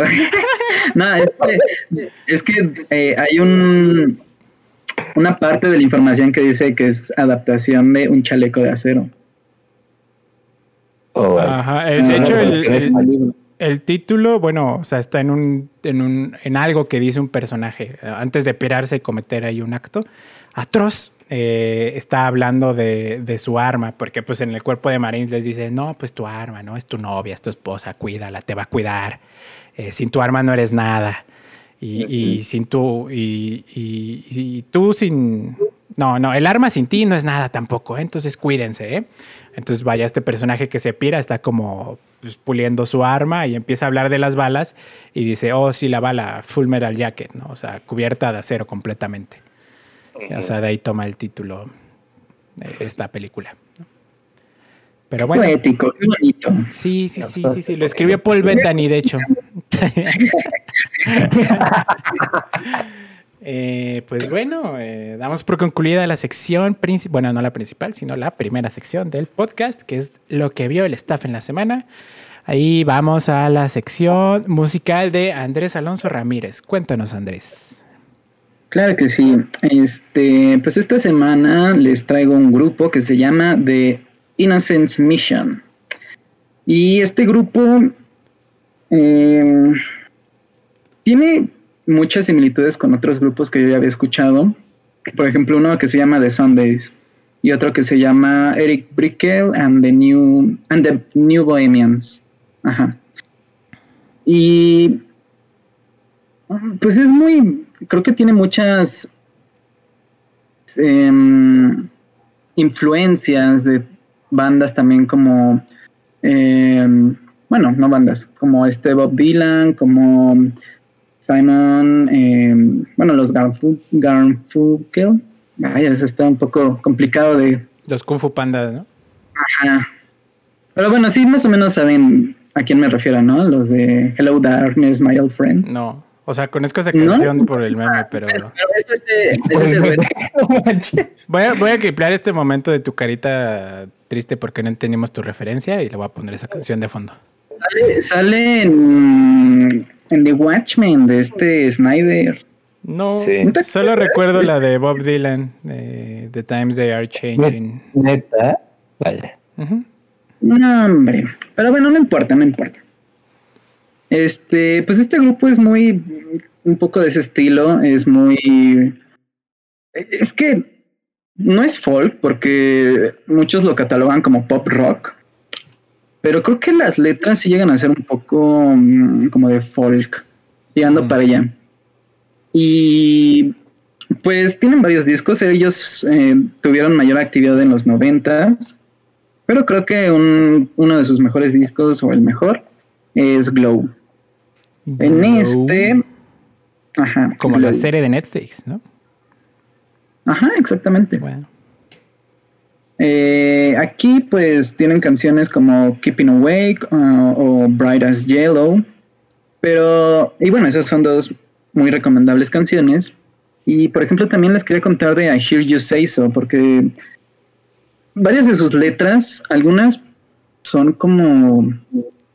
*laughs* no, es que, es que eh, hay un una parte de la información que dice que es adaptación de un chaleco de acero. Oh, Ajá, de ah, hecho, el, título, bueno, o sea, está en un, en un, en algo que dice un personaje. Antes de pirarse y cometer ahí un acto atroz, eh, está hablando de, su arma, porque pues en el cuerpo de Marines les dice, no, pues tu arma, ¿no? Es tu novia, es tu esposa, cuídala, te va a cuidar. Eh, sin tu arma no eres nada. Y, sin tú, y, tú sin... No, no, el arma sin ti no es nada tampoco, ¿eh? entonces cuídense. ¿eh? Entonces vaya este personaje que se pira, está como pues, puliendo su arma y empieza a hablar de las balas y dice, oh, sí, la bala, full metal jacket, ¿no? O sea, cubierta de acero completamente. O sea, de ahí toma el título esta película. Pero bueno. Poético, qué bonito. Sí, sí, sí, sí, sí. Lo escribió Paul Bettany, de hecho. *laughs* Eh, pues bueno, eh, damos por concluida la sección principal, bueno, no la principal, sino la primera sección del podcast, que es lo que vio el staff en la semana. Ahí vamos a la sección musical de Andrés Alonso Ramírez. Cuéntanos, Andrés. Claro que sí. Este, pues esta semana les traigo un grupo que se llama The Innocence Mission. Y este grupo em, tiene muchas similitudes con otros grupos que yo ya había escuchado. Por ejemplo, uno que se llama The Sundays y otro que se llama Eric Brickel and the New and the New Bohemians. Ajá. Y Pues es muy, creo que tiene muchas em, influencias de bandas también como, em, bueno, no bandas, como este Bob Dylan, como Simon, em, bueno, los Garfunkel. Vaya, eso está un poco complicado de... Los Kung Fu Pandas, ¿no? Ajá. Pero bueno, sí, más o menos saben a quién me refiero, ¿no? Los de Hello Darkness, My Old Friend. No, o sea, conozco esa canción por el meme, pero... pero, ese, es el voy, a, voy a clipar este momento de tu carita triste porque no entendimos tu referencia y le voy a poner esa canción de fondo. Sale, en, The Watchmen de este Snyder. No, solo recuerdo la de Bob Dylan, de The Times They Are Changing. Neta, vaya. No, hombre. Pero bueno, no importa, no importa. Este, pues este grupo es muy, un poco de ese estilo, es muy... Es que no es folk, porque muchos lo catalogan como pop rock, pero creo que las letras sí llegan a ser un poco mm, como de folk, llegando para allá. Y pues tienen varios discos, ellos eh, tuvieron mayor actividad en los noventas, pero creo que uno de sus mejores discos, o el mejor, es Glow. En este. Ajá. Como la serie de Netflix, ¿no? Ajá, exactamente. Bueno. Eh, aquí, pues, tienen canciones como Keeping Awake uh, o Bright as Yellow. Pero, y bueno, esas son dos muy recomendables canciones. Y, por ejemplo, también les quería contar de I Hear You Say So, porque varias de sus letras, algunas son como,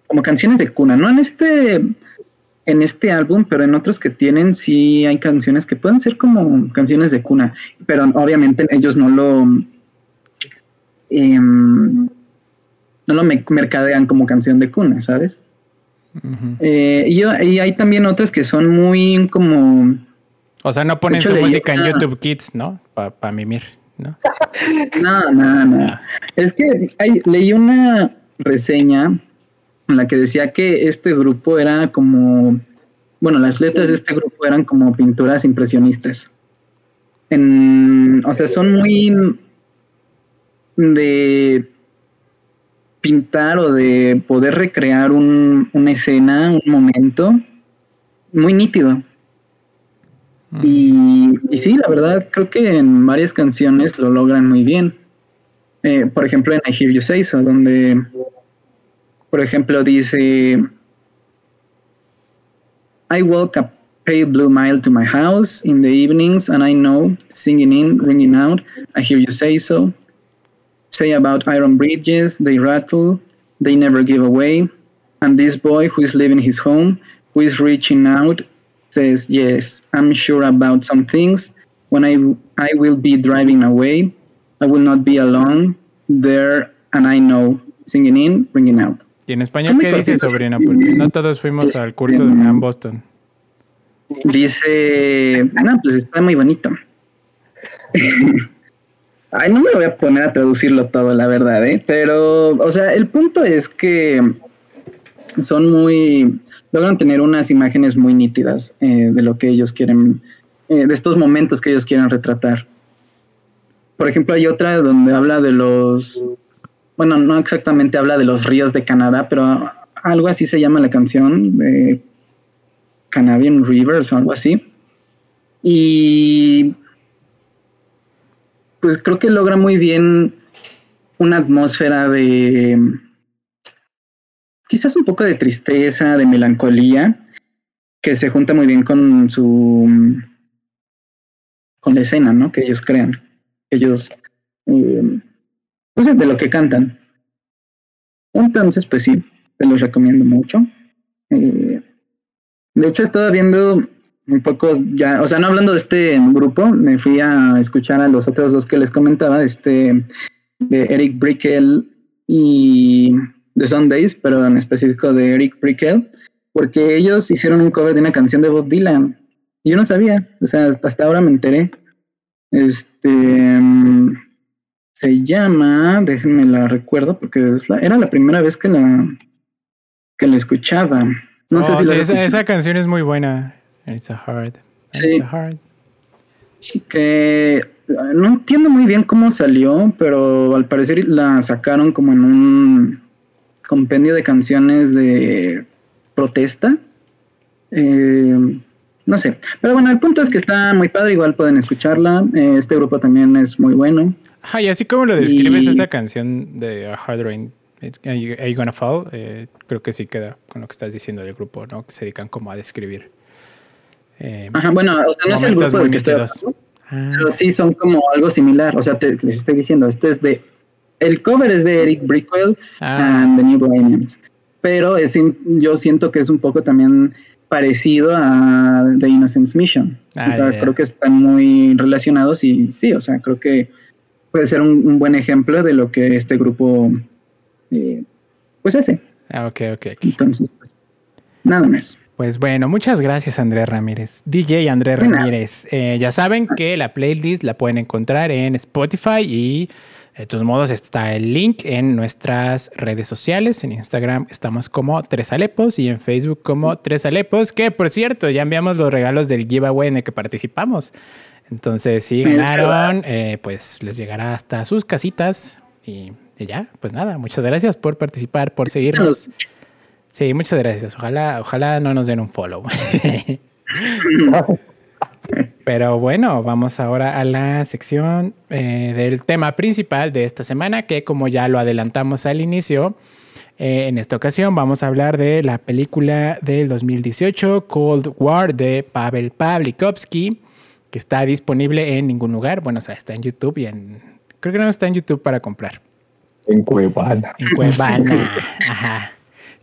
como canciones de cuna, no en este, en este álbum, pero en otros que tienen sí hay canciones que pueden ser como canciones de cuna, pero obviamente ellos no lo em, no lo mercadean como canción de cuna, ¿sabes? Eh, y, hay también otras que son muy como... O sea, no ponen su música en YouTube Kids, ¿no? Para mimir. ¿no? *laughs* No, no, no. Ah. Es que leí una reseña en la que decía que este grupo era como, bueno, las letras de este grupo eran como pinturas impresionistas. o sea, son muy de pintar o de poder recrear una escena, un momento muy nítido. Y, sí, la verdad, creo que en varias canciones lo logran muy bien. Eh, por ejemplo, en I Hear You Say So, donde, por ejemplo, dice, I walk a pale blue mile to my house in the evenings, and I know, singing in, ringing out, I hear you say so. Say about iron bridges, they rattle, they never give away. And this boy who is leaving his home, who is reaching out says, Yes, I'm sure about some things. When I, I will be driving away, I will not be alone there, and I know. Singing in, ringing out. ¿Y en español qué dice, sobrina? Porque no todos fuimos al curso de Man Boston. Dice, no, pues está muy bonito. *laughs* Ay, no me voy a poner a traducirlo todo, la verdad, ¿eh? Pero, o sea, el punto es que son muy, logran tener unas imágenes muy nítidas eh, de lo que ellos quieren, eh, de estos momentos que ellos quieren retratar. Por ejemplo, hay otra donde habla de los, bueno, no exactamente habla de los ríos de Canadá, pero algo así se llama la canción, de Canadian Rivers o algo así. Y pues creo que logra muy bien una atmósfera de quizás un poco de tristeza, de melancolía, que se junta muy bien con su con la escena, ¿no? Que ellos crean, ellos eh, pues de lo que cantan. Entonces, pues sí, te los recomiendo mucho. Eh, de hecho, estaba viendo un poco ya, o sea, no hablando de este grupo, me fui a escuchar a los otros dos que les comentaba, este de Eric Brickel y de Sundays, pero en específico de Eric Prickel, porque ellos hicieron un cover de una canción de Bob Dylan. Y yo no sabía, o sea, hasta ahora me enteré. Este se llama, déjenme la recuerdo, porque era la primera vez que la que la escuchaba. No sé oh, si esa, canción es muy buena. It's a hard. Sí. hard. Que no entiendo muy bien cómo salió, pero al parecer la sacaron como en un compendio de canciones de protesta. Eh, no sé. Pero bueno, el punto es que está muy padre, igual pueden escucharla. Eh, este grupo también es muy bueno. Ajá, y así como lo describes esa canción de Hard Rain, Are you, Gonna Fall, eh, creo que sí queda con lo que estás diciendo del grupo, ¿no? Que se dedican como a describir. Eh, Ajá, bueno, o sea, no es el grupo del que estoy hablando, ah. pero sí son como algo similar. O sea, te, les estoy diciendo, este es de. El cover es de Eric Brickwell ah. and the New Bohemians. Pero es, yo siento que es un poco también parecido a The Innocence Mission. o sea, creo que están muy relacionados y sí, o sea, creo que puede ser un, buen ejemplo de lo que este grupo eh, pues hace. Ah, ok, ok. Entonces, pues, nada más. Pues bueno, muchas gracias Andrés Ramírez. DJ Andrés Ramírez. Eh, ya saben que la playlist la pueden encontrar en Spotify y de todos modos, está el link en nuestras redes sociales. En Instagram estamos como Tres Alepos y en Facebook como Tres Alepos, que por cierto, ya enviamos los regalos del giveaway en el que participamos. Entonces, si ganaron, eh, pues les llegará hasta sus casitas. Y, ya, pues nada, muchas gracias por participar, por seguirnos. Sí, muchas gracias. Ojalá, ojalá no nos den un follow. *laughs* Pero bueno, vamos ahora a la sección eh, del tema principal de esta semana, que como ya lo adelantamos al inicio, eh, en esta ocasión vamos a hablar de la película del 2018, Cold War, de Pavel Pavlikovsky, que está disponible en ningún lugar. Bueno, o sea, está en YouTube y en... Creo que no está en YouTube para comprar. En Cuevana. En Cuevana, *laughs* ajá.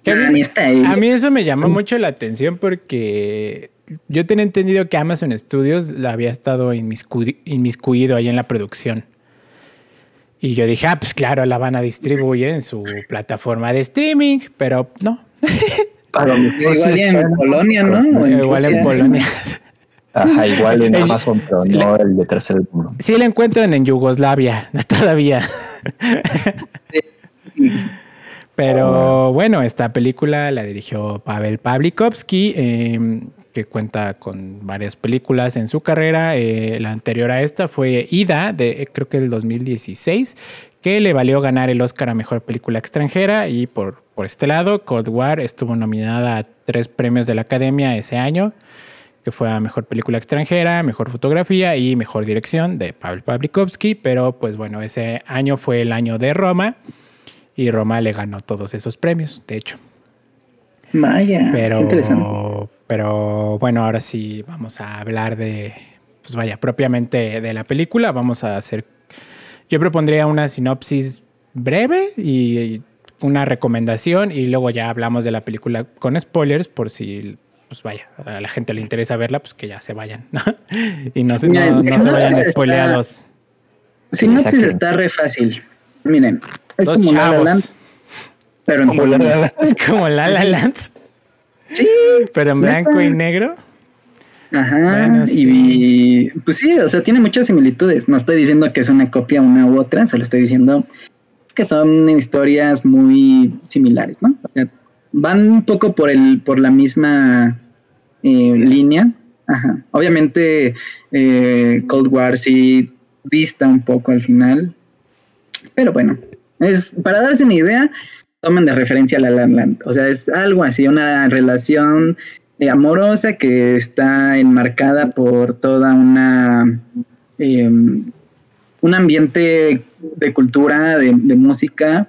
a mí eso me llama mucho la atención porque yo tenía entendido que Amazon Studios la había estado inmiscuido ahí en la producción. Y yo dije, ah, pues claro, la van a distribuir en su plataforma de streaming, pero no. igual en Polonia, ¿no? igual en Polonia. Ajá, igual en *laughs* Amazon, pero no el de tercer mundo. Sí, la encuentran en Yugoslavia, *laughs* todavía. *laughs* Pero bueno, esta película la dirigió Pavel Pavlikovsky. Eh, que cuenta con varias películas en su carrera. Eh, la anterior a esta fue Ida, de creo que del 2016, que le valió ganar el Oscar a Mejor Película Extranjera. Y por, por este lado, Cold War estuvo nominada a tres premios de la Academia ese año, que fue a Mejor Película Extranjera, Mejor Fotografía y Mejor Dirección de Pavel Pavlikovsky. Pero pues bueno, ese año fue el año de Roma y Roma le ganó todos esos premios, de hecho. Vaya, pero, interesante. Pero bueno, ahora sí vamos a hablar de, pues vaya, propiamente de la película. Vamos a hacer, yo propondría una sinopsis breve y una recomendación y luego ya hablamos de la película con spoilers por si pues vaya, a la gente le interesa verla, pues que ya se vayan, ¿no? *laughs* y no, se, no, se vayan spoileados. Sinopsis está re fácil. Miren, es Dos como chavos. La Land, pero es como La. Es como La La Land. Sí. Pero en blanco y negro. Ajá, y pues sí, o sea, tiene muchas similitudes. No estoy diciendo que es una copia una u otra, solo estoy diciendo que son historias muy similares, ¿no? O sea, van un poco por el, por la misma eh, línea. Ajá. Obviamente, eh, Cold War sí dista un poco al final. Pero bueno, es para darse una idea, toman de referencia a La Land. O sea, es algo así, una relación eh, amorosa que está enmarcada por toda una em, un ambiente de cultura, de, música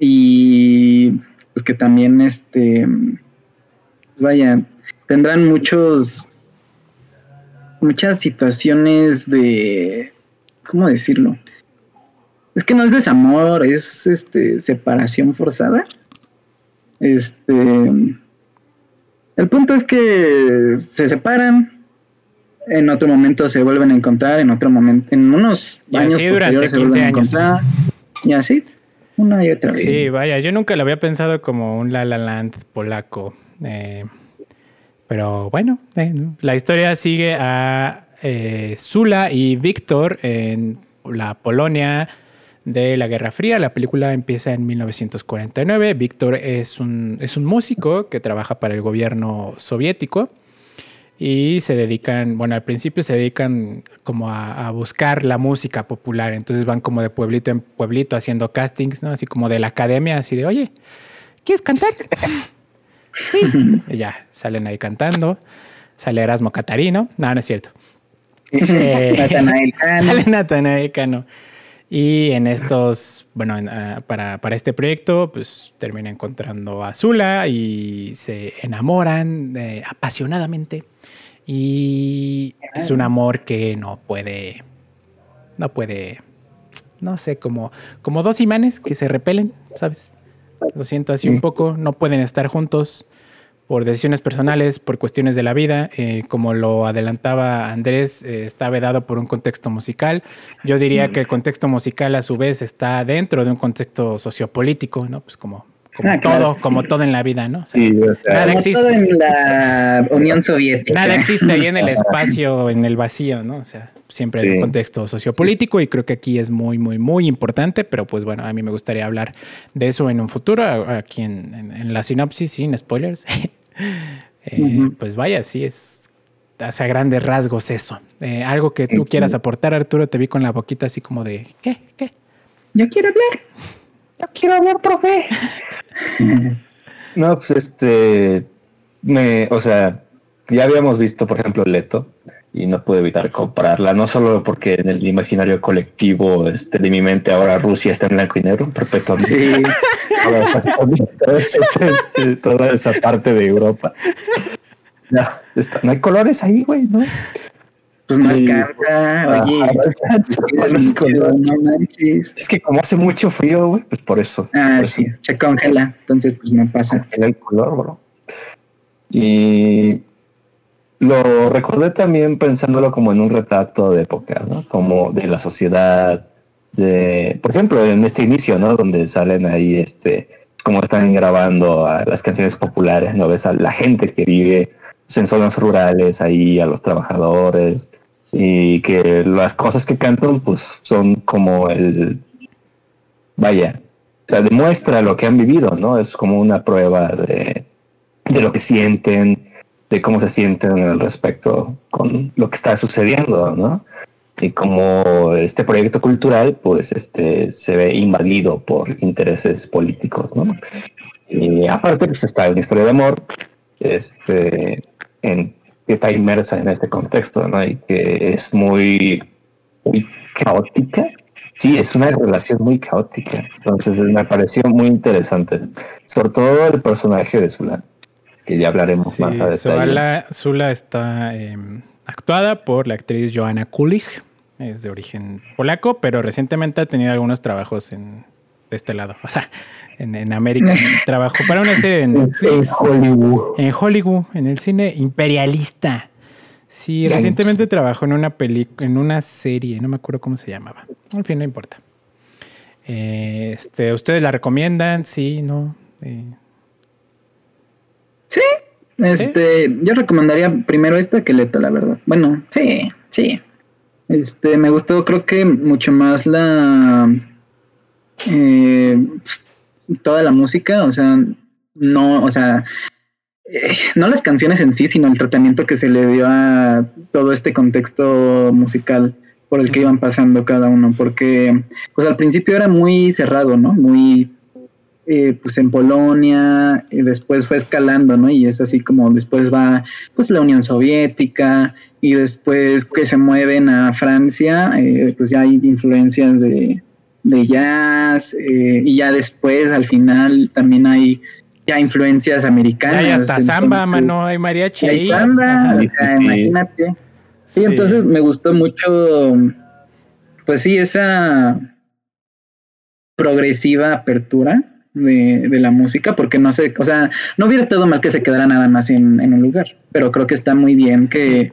y pues que también este pues vaya tendrán muchos muchas situaciones de cómo decirlo es que no es desamor, es este separación forzada. Este el punto es que se separan, en otro momento se vuelven a encontrar, en otro momento, en unos años posteriores se vuelven a encontrar. Y así, una y otra vez. Sí, vaya, yo nunca lo había pensado como un La La Land polaco. Eh, pero bueno, eh, la historia sigue a eh, Zula y Víctor en la Polonia de la Guerra Fría. La película empieza en 1949. Víctor es un, es un músico que trabaja para el gobierno soviético y se dedican, bueno, al principio se dedican como a, buscar la música popular, entonces van como de pueblito en pueblito haciendo castings, ¿no? Así como de la academia, así de, oye, ¿quieres cantar? *laughs* sí, y ya, salen ahí cantando, sale Erasmo Catarino, no, no es cierto. *laughs* Eh, *laughs* sale Natanael Cano. Y en estos, bueno, ah, para, para, este proyecto, pues termina encontrando a Zula y se enamoran eh, apasionadamente. Y es un amor que no puede, no puede, no sé, como, como dos imanes que se repelen, ¿sabes? Lo siento así un poco, no pueden estar juntos por decisiones personales, por cuestiones de la vida, eh, como lo adelantaba Andrés, eh, está vedado por un contexto musical. Yo diría que el contexto musical a su vez está dentro de un contexto sociopolítico, ¿no? Pues como, como ah, todo, como todo en la vida, ¿no? sí, nada existe. Todo en la Unión Soviética. Nada existe ahí en el *laughs* espacio, en el vacío, ¿no? O sea, siempre hay un contexto sociopolítico y creo que aquí es muy, muy, muy importante, pero pues bueno, a mí me gustaría hablar de eso en un futuro, aquí en, en la sinopsis, sin spoilers. *laughs* Eh, pues vaya, sí es hacia grandes rasgos eso. Eh, algo que tú quieras aportar, Arturo, te vi con la boquita así como de, ¿qué? ¿Qué? Yo quiero hablar. Yo quiero hablar, profe. no, pues este, me, o sea, ya habíamos visto, por ejemplo, Leto, y no pude evitar compararla, no solo porque en el imaginario colectivo este, de mi mente ahora Rusia está en blanco y negro perpetuamente. toda, esa, parte de Europa. Ya, no hay colores ahí, güey, ¿no? *laughs* Pues no alcanza, oye. es que como hace mucho frío, güey, pues por eso. Ah, sí, se congela, entonces pues no pasa. el color, bro. Y lo recordé también pensándolo como en un retrato de época, ¿no? Como de la sociedad, de, por ejemplo, en este inicio, ¿no? Donde salen ahí, este, como están grabando a las canciones populares, ¿no? Ves a la gente que vive pues, en zonas rurales, ahí a los trabajadores, y que las cosas que cantan, pues son como el, vaya, o sea, demuestra lo que han vivido, ¿no? Es como una prueba de, de lo que sienten, de cómo se sienten al respecto con lo que está sucediendo, ¿no? Y cómo este proyecto cultural, pues, este, se ve invadido por intereses políticos, ¿no? Y aparte, pues, está una historia de amor, este, en, que está inmersa en este contexto, ¿no? Y que es muy, muy caótica. Sí, es una relación muy caótica. Entonces, me pareció muy interesante. Sobre todo el personaje de Zulán que ya hablaremos más adelante. Zula está em, actuada por la actriz Joanna Kulig, es de origen polaco, pero recientemente ha tenido algunos trabajos en, de este lado, *laughs* o sea, en, América. *laughs* Trabajó para una serie en, Hollywood. En Hollywood, en el cine imperialista. Sí, recientemente trabajó en una película, en una serie, no me acuerdo cómo se llamaba. En fin, no importa. este, ¿Ustedes la recomiendan? Sí, no. Eh, Sí, este, yo recomendaría primero esta que Leto, la verdad. Bueno, sí, sí. Este, me gustó, creo que mucho más la eh, toda la música, o sea, no, o sea, eh, no las canciones en sí, sino el tratamiento que se le dio a todo este contexto musical por el que iban pasando cada uno, porque pues al principio era muy cerrado, ¿no? Muy eh, pues en Polonia, y después fue escalando, ¿no? Y es así como después va pues la Unión Soviética y después que se mueven a Francia, eh, pues ya hay influencias de, jazz eh, y ya después al final también hay ya influencias americanas. Hay hasta samba, mano, hay mariachi. Hay samba, imagínate. sí, entonces me gustó mucho, pues sí, esa progresiva apertura de, la música, porque no sé, o sea, no hubiera estado mal que se quedara nada más en, un lugar, pero creo que está muy bien que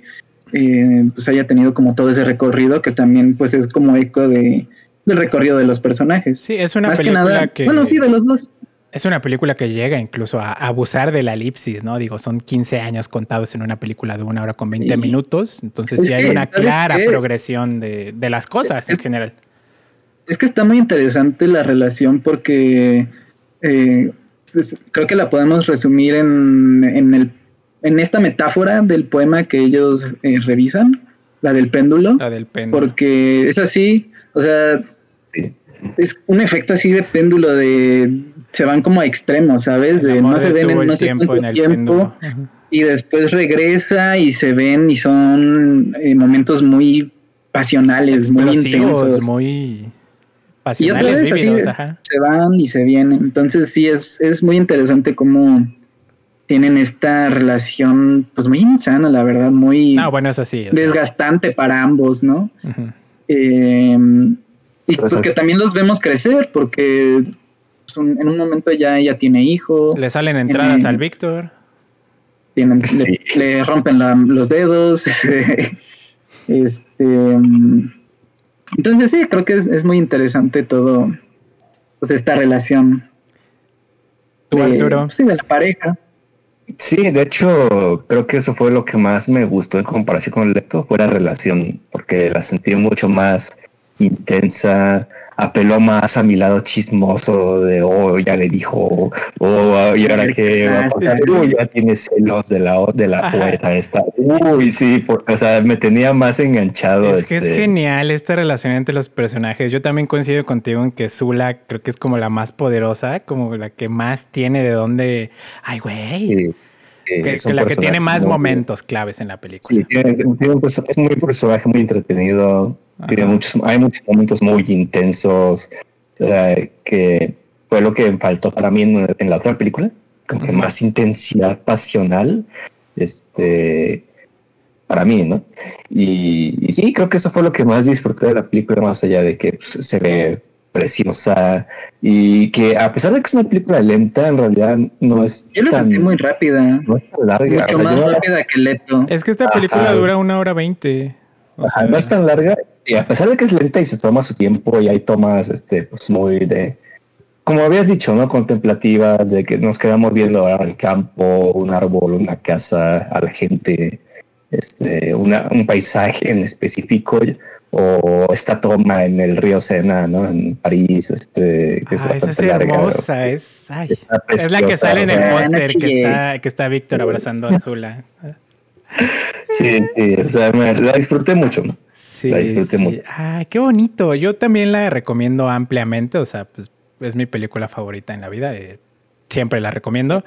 eh, pues haya tenido como todo ese recorrido, que también pues es como eco de, del recorrido de los personajes. Sí, es una película que, Bueno, sí, de los dos. Es una película que llega incluso a abusar de la elipsis, ¿no? Digo, son 15 años contados en una película de una hora con 20 minutos, entonces sí hay una clara progresión de, de, las cosas en general. Es que está muy interesante la relación porque eh, creo que la podemos resumir en, el, en esta metáfora del poema que ellos eh, revisan, la del péndulo. La del péndulo. Porque es así, o sea, es un efecto así de péndulo de se van como a extremos, ¿sabes? De no se ven en no sé tiempo, tiempo y después regresa y se ven y son eh, momentos muy pasionales, muy intensos, muy pasionales, vívidos, ajá. Se van y se vienen. Entonces sí es, es muy interesante cómo tienen esta relación, pues muy insana, la verdad, muy bueno, eso sí, desgastante para ambos, ¿no? Em, y pues, que también los vemos crecer, porque pues, en un momento ya ella tiene hijo. Le salen entradas al Víctor. le, rompen los dedos. *laughs* este, em, entonces sí, creo que es, muy interesante todo, pues esta relación. ¿Tú, Arturo? Sí, de la pareja. Sí, de hecho, creo que eso fue lo que más me gustó en comparación con el lector, fue la relación, porque la sentí mucho más intensa, apeló más a mi lado chismoso de, oh, ya le dijo, oh, y ahora que va a pasar, ya tiene celos de la, de la puerta esta. Uy, sí, o sea, me tenía más enganchado. Es que es este genial esta relación entre los personajes. Yo también coincido contigo en que Zula creo que es como la más poderosa, como la que más tiene de dónde, ay, güey. que, la que tiene más momentos claves en la película. Sí, tiene, tiene es muy personaje muy entretenido. Tiene muchos, hay muchos momentos muy intensos que fue lo que faltó para mí en, la otra película, como que más intensidad pasional, este, para mí, ¿no? Y, sí, creo que eso fue lo que más disfruté de la película, más allá de que pues, se ve preciosa y que a pesar de que es una película lenta, en realidad no es Yo la tan, muy rápida. No es tan larga. Mucho más rápida que Leto. Es que esta película dura una hora veinte. No es tan larga y a pesar de que es lenta y se toma su tiempo y hay tomas este, pues muy de, como habías dicho, ¿no? Contemplativas, de que nos quedamos viendo al campo, un árbol, una casa, a la gente, este, una, un paisaje en específico o esta toma en el río Sena, ¿no? En París, este, que es esa es hermosa, es, es la que sale en el póster que está, que está Víctor abrazando a Zula. Sí, sí, o sea, me la disfruté mucho. Sí, la disfruté mucho. Ay, qué bonito. Yo también la recomiendo ampliamente. O sea, pues es mi película favorita en la vida. Eh, siempre la recomiendo.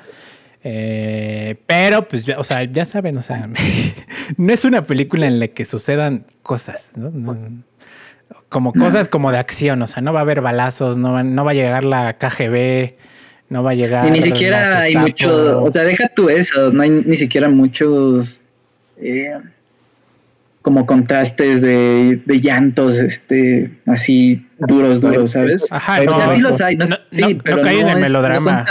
Eh, pero, pues, o sea, ya saben, o sea, *laughs* no es una película en la que sucedan cosas, ¿no? como cosas como de acción, o sea, no va a haber balazos, no va, no va a llegar la KGB, no va a llegar. Y ni siquiera hay mucho, o sea, deja tú eso, no hay ni siquiera muchos. Eh, como contrastes de, de, llantos, este, así duros, duros, ¿sabes? Ajá, o sea, sí los hay, no, sí, pero no caen en el melodrama.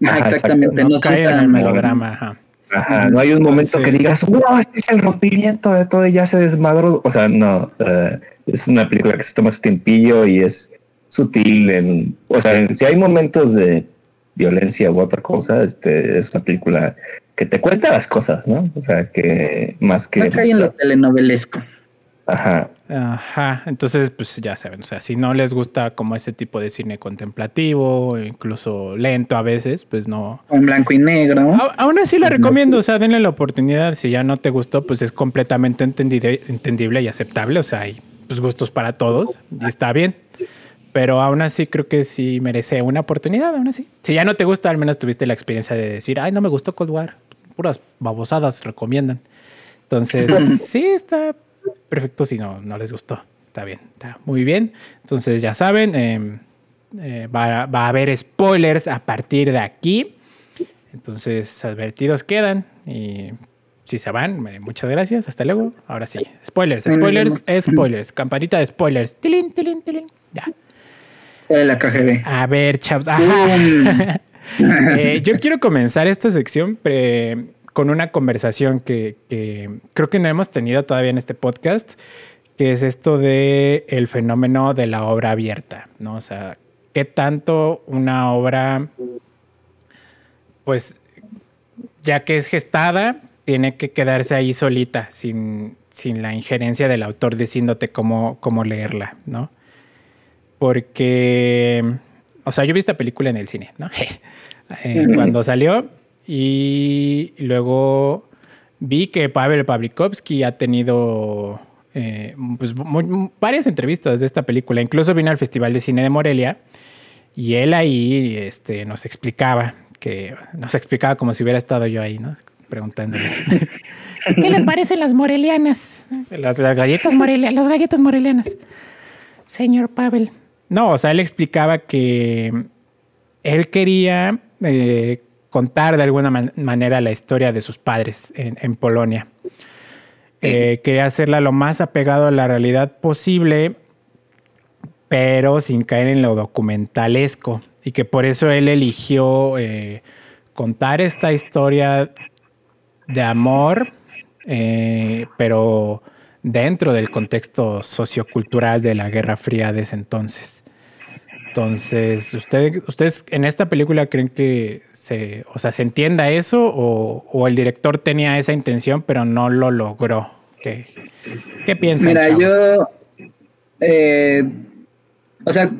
exactamente, no, caen en el melodrama, ajá. Ajá, no hay un momento que digas, wow, este es el rompimiento de todo y ya se desmadró. O sea, no, uh, es una película que se toma su tiempillo y es sutil. En, o sea, si hay momentos de violencia u otra cosa, este, es una película que te cuenta las cosas, ¿no? O sea, que más que... Acá hay en lo telenovelesco. Ajá. Ajá, entonces pues ya saben, o sea, si no les gusta como ese tipo de cine contemplativo, incluso lento a veces, pues no. en blanco y negro. aún así la recomiendo, o sea, denle la oportunidad, si ya no te gustó, pues es completamente entendible y aceptable, o sea, hay pues, gustos para todos y está bien. Pero aún así creo que sí merece una oportunidad, aún así. Si ya no te gusta, al menos tuviste la experiencia de decir, ay, no me gustó Cold War. Puras babosadas recomiendan. Entonces, *laughs* sí, está perfecto si no, no les gustó. Está bien, está muy bien. Entonces, ya saben, em, eh, va, va, a haber spoilers a partir de aquí. Entonces, advertidos quedan. Y si se van, eh, muchas gracias. Hasta luego. Ahora sí, spoilers, spoilers, spoilers. Campanita de spoilers. Tilín, tilín, tilín. Ya la KGB. A ver, chavos. *laughs* *laughs* Eh, yo quiero comenzar esta sección con una conversación que, creo que no hemos tenido todavía en este podcast, que es esto de el fenómeno de la obra abierta, ¿no? O sea, qué tanto una obra, pues, ya que es gestada, tiene que quedarse ahí solita, sin, sin la injerencia del autor diciéndote cómo, cómo leerla, ¿no? Porque, o sea, yo vi esta película en el cine, ¿no? *laughs* Eh, cuando salió y luego vi que Pavel Pavlikovsky ha tenido eh, pues, varias entrevistas de esta película. Incluso vino al Festival de Cine de Morelia y él ahí este, nos explicaba, que nos explicaba como si hubiera estado yo ahí, ¿no? Preguntándole. *laughs* ¿Qué le parecen las morelianas? Las, galletas morelianas, las galletas morelianas. Señor Pavel. No, o sea, él explicaba que él quería eh, contar de alguna manera la historia de sus padres en, Polonia. Eh, quería hacerla lo más apegado a la realidad posible, pero sin caer en lo documentalesco. Y que por eso él eligió eh, contar esta historia de amor, eh, pero dentro del contexto sociocultural de la Guerra Fría de ese entonces. Entonces, ¿ustedes, ¿ustedes en esta película creen que se, o sea, se entienda eso o, el director tenía esa intención pero no lo logró? ¿Qué, qué piensan? Mira, yo, eh, o sea,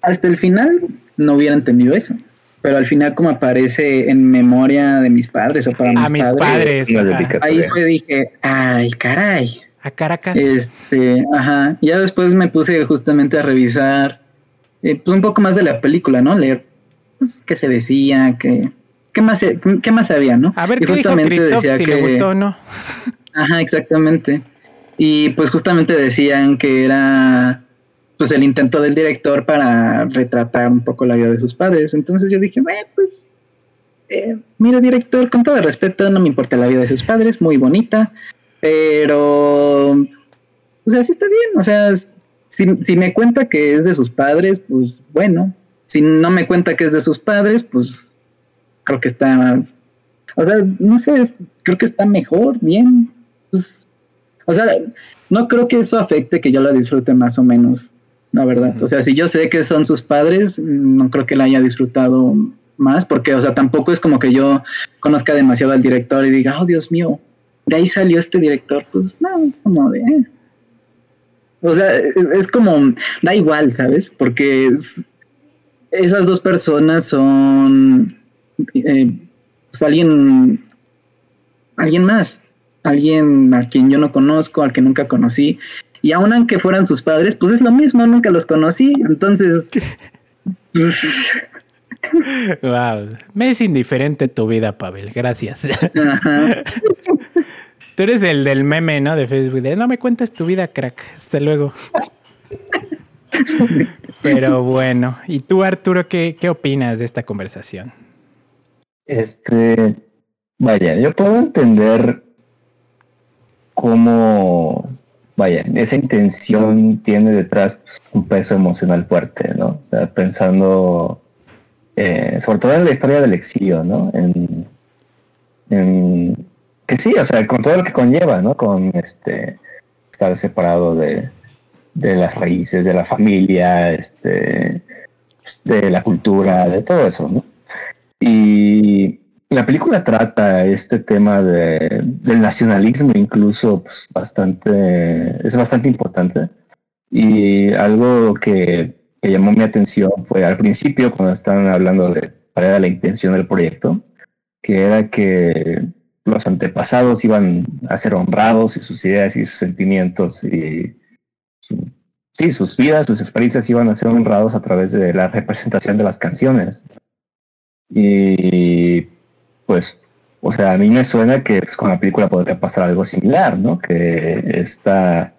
hasta el final no hubiera entendido eso. Pero al final, como aparece en memoria de mis padres o para mis, A mis padres, ahí fue dije, ay, caray. A Caracas. Este, ajá. Ya después me puse justamente a revisar eh, pues un poco más de la película, ¿no? Leer pues, qué se decía, qué, qué, más, qué más había, ¿no? A ver, ¿qué justamente dijo decía si que, le gustó o no. Ajá, exactamente. Y pues justamente decían que era pues el intento del director para retratar un poco la vida de sus padres. Entonces yo dije, pues, eh, mira director, con todo respeto, no me importa la vida de sus padres, muy bonita, pero, o sea, sí está bien, o sea, si, me cuenta que es de sus padres, pues bueno. Si no me cuenta que es de sus padres, pues creo que está. O sea, no sé, creo que está mejor, bien. Pues, o sea, no creo que eso afecte que yo la disfrute más o menos, la verdad. O sea, si yo sé que son sus padres, no creo que la haya disfrutado más, porque, o sea, tampoco es como que yo conozca demasiado al director y diga, oh Dios mío, de ahí salió este director. Pues no, es como de. Eh. O sea, es, como, da igual, ¿sabes? Porque esas dos personas son eh, pues alguien, alguien más, alguien a quien yo no conozco, al que nunca conocí. Y aun aunque fueran sus padres, pues es lo mismo, nunca los conocí. Entonces, *laughs* Wow. Me es indiferente tu vida, Pavel. Gracias. *laughs* Tú eres el del meme, ¿no? De Facebook. De, no me cuentes tu vida, crack. Hasta luego. *laughs* Pero bueno. ¿Y tú, Arturo, qué, qué opinas de esta conversación? Este. Vaya, yo puedo entender cómo. Vaya, esa intención tiene detrás un peso emocional fuerte, ¿no? O sea, pensando. Eh, sobre todo en la historia del exilio, ¿no? En, en que sí, o sea, con todo lo que conlleva, ¿no? Con este estar separado de, las raíces, de la familia, este, de la cultura, de todo eso, ¿no? Y la película trata este tema de, del nacionalismo incluso pues, bastante, es bastante importante. Y algo que, que, llamó mi atención fue al principio cuando estaban hablando de cuál era la intención del proyecto, que era que los antepasados iban a ser honrados y sus ideas y sus sentimientos y sus vidas, sus experiencias iban a ser honrados a través de la representación de las canciones. Y pues, o sea, a mí me suena que pues, con la película podría pasar algo similar, ¿no? Que esta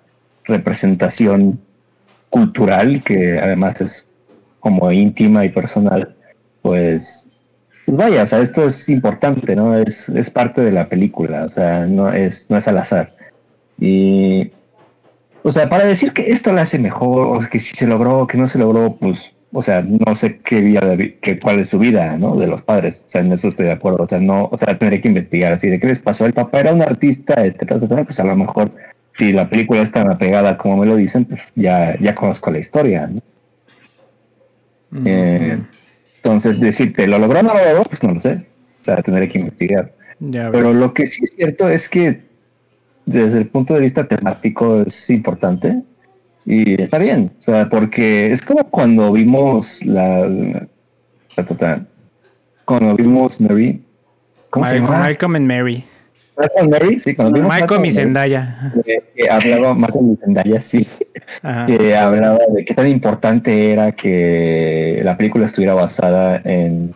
representación cultural, que además es como íntima y personal, pues pues vaya, o sea, esto es importante, ¿no? Es, es parte de la película, o sea, no es, no es al azar. Y, o sea, para decir que esto lo hace mejor, o que si se logró, que no se logró, pues, o sea, no sé qué vida, que, cuál es su vida, ¿no? De los padres, o sea, en eso estoy de acuerdo, o sea, no, o sea, tendré que investigar así de qué les pasó. El papá era un artista, este, pues a lo mejor, si la película es tan apegada como me lo dicen, pues ya, ya conozco la historia, ¿no? eh, entonces, decirte, ¿lo logró o no lo logró? Pues no lo sé. O sea, tendré que investigar. Pero lo que sí es cierto es que desde el punto de vista temático es importante y está bien. O sea, porque es como cuando vimos la, la, cuando vimos Mary, ¿Cómo se llama? Malcolm and Mary. Mary, sí, cuando Malcolm y Zendaya. Que, hablaba, y Zendaya, sí. Que hablaba de qué tan importante era que la película estuviera basada en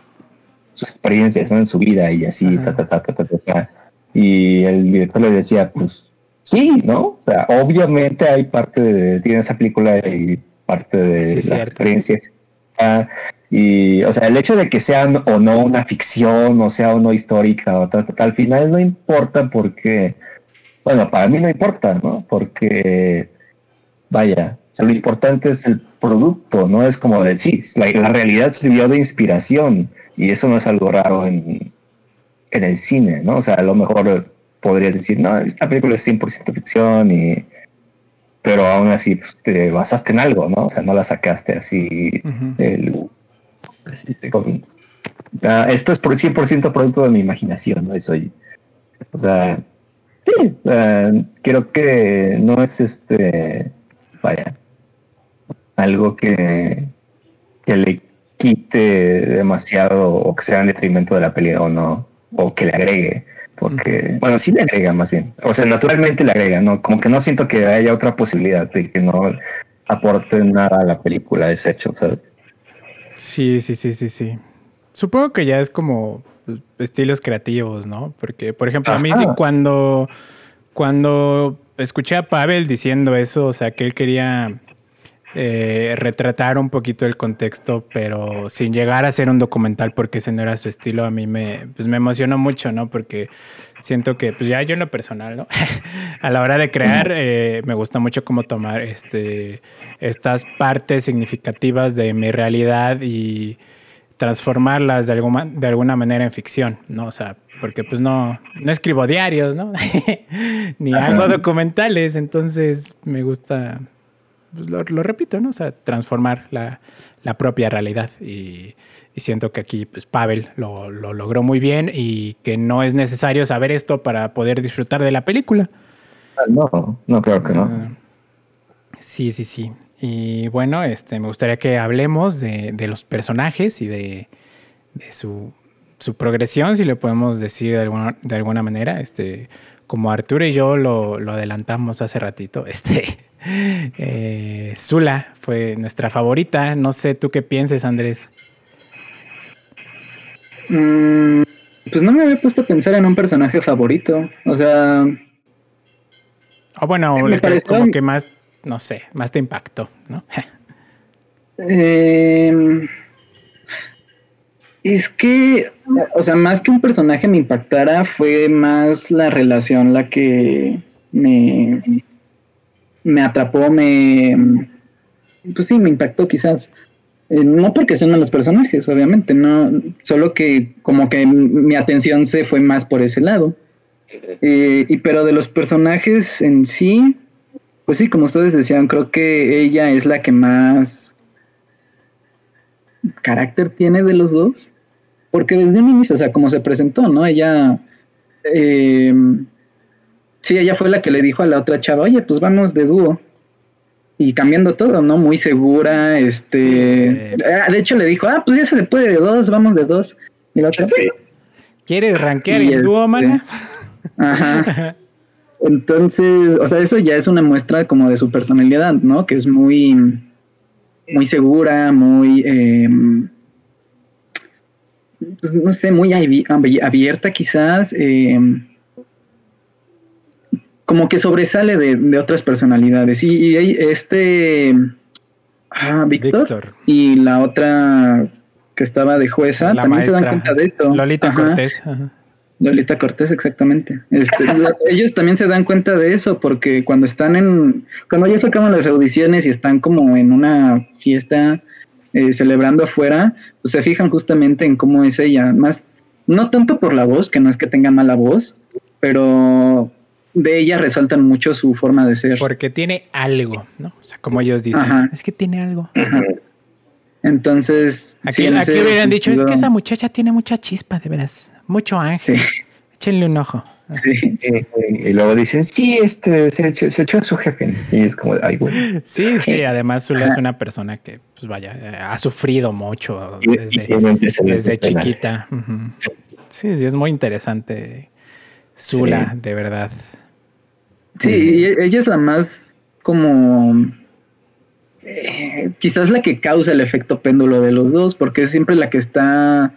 sus experiencias, en su vida y así, ta, ta, ta, ta, ta, ta, Y el director le decía, pues sí, ¿no? O sea, obviamente hay parte de, tiene esa película y parte de las experiencias. Y, o sea, el hecho de que sea o no una ficción, o sea o no histórica, o tal, al final no importa porque, bueno, para mí no importa, ¿no? Porque, vaya, lo importante es el producto, ¿no? Es como decir, la, la realidad sirvió de inspiración y eso no es algo raro en, en el cine, ¿no? O sea, a lo mejor podrías decir, no, esta película es 100% ficción y pero aún así pues, te basaste en algo, ¿no? O sea, no la sacaste así. Ah, esto es por 100% producto de mi imaginación, ¿no? Eso, o sea, sí, creo que no es este, vaya, algo que, que le quite demasiado o que sea en detrimento de la pelea o no, o que le agregue porque, bueno, sí le agrega más bien. O sea, naturalmente le agrega, ¿no? Como que no siento que haya otra posibilidad de que no aporte nada a la película ese hecho, ¿sabes? Sí, sí, sí, sí, sí. Supongo que ya es como estilos creativos, ¿no? Porque, por ejemplo, a mí sí cuando, cuando escuché a Pavel diciendo eso, o sea, que él quería eh, retratar un poquito el contexto, pero sin llegar a ser un documental porque ese no era su estilo, a mí me, pues me emocionó mucho, ¿no? Porque siento que, pues ya yo en lo personal, ¿no? *laughs* a la hora de crear, eh, me gusta mucho cómo tomar este, estas partes significativas de mi realidad y transformarlas de alguna, de alguna manera en ficción, ¿no? O sea, porque pues no, no escribo diarios, ¿no? *laughs* Ni hago documentales, entonces me gusta pues, lo, repito, ¿no? O sea, transformar la, propia realidad. Y, siento que aquí, pues, Pavel lo, logró muy bien y que no es necesario saber esto para poder disfrutar de la película. Ah, no, no creo que no. Ah, sí, sí, sí. Y bueno, este, me gustaría que hablemos de, los personajes y de, su, progresión, si le podemos decir de alguna, de alguna manera. Este, como Arturo y yo lo, lo adelantamos hace ratito, *laughs* este, eh, Zula fue nuestra favorita. No sé tú qué pienses, Andrés. Mm, pues no me había puesto a pensar en un personaje favorito. O sea. O bueno, me como que más, no sé, más te impactó, ¿no? *laughs* Em, es que, o sea, más que un personaje me impactara, fue más la relación la que me, me atrapó, me... Pues sí, me impactó quizás. Eh, no porque sean malos personajes, obviamente, no, solo que como que mi atención se fue más por ese lado. Eh, y pero de los personajes en sí, pues sí, como ustedes decían, creo que ella es la que más carácter tiene de los dos. Porque desde un inicio, o sea, como se presentó, ¿no? Ella eh, Sí, ella fue la que le dijo a la otra chava, oye, pues vamos de dúo. Y cambiando todo, ¿no? Muy segura, este... Ah, de hecho le dijo, ah, pues ya se puede de dos, vamos de dos. Y la otra, sí. ¿Quieres rankear el dúo, este, mana? Ajá. *laughs* Entonces, o sea, eso ya es una muestra como de su personalidad, ¿no? Que es muy, muy segura, muy, em, pues, no sé, muy abierta quizás. Eh, como que sobresale de, otras personalidades. Y, este ah, Víctor y la otra que estaba de jueza también se dan cuenta de eso. Lolita Cortés. Lolita Cortés, exactamente. Este, ellos también se dan cuenta de eso porque cuando están en, cuando ya sacaban las audiciones y están como en una fiesta eh, celebrando afuera, pues se fijan justamente en cómo es ella. Más, no tanto por la voz, que no es que tenga mala voz, pero de ella resaltan mucho su forma de ser. Porque tiene algo, ¿no? O sea, como ellos dicen, es que tiene algo. Entonces, aquí, hubieran dicho, es que esa muchacha tiene mucha chispa, de veras, mucho ángel. Échenle un ojo. Sí. Y luego dicen, sí, este, se, echó a su jefe. Y es como, ay, güey. Sí, sí, además Zula es una persona que, pues vaya, ha sufrido mucho desde, desde chiquita. Sí, sí, es muy interesante. Zula, de verdad. Sí, ella es la más como eh, quizás la que causa el efecto péndulo de los dos, porque es siempre la que está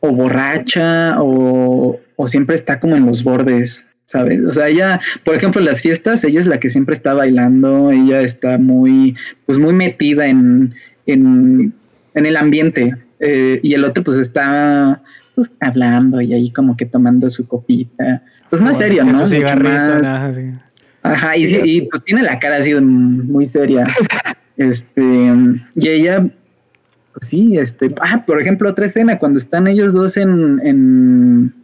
o borracha o, o siempre está como en los bordes, ¿sabes? O sea, ella, por ejemplo, en las fiestas, ella es la que siempre está bailando, ella está muy, pues muy metida en, en, en el ambiente, eh, y el otro pues está pues, hablando y ahí como que tomando su copita, pues más serio, ¿no? Su cigarrito, Ajá, y, pues tiene la cara así muy seria. *laughs* Este, y ella, pues sí, este, ah, por ejemplo, otra escena, cuando están ellos dos en, en,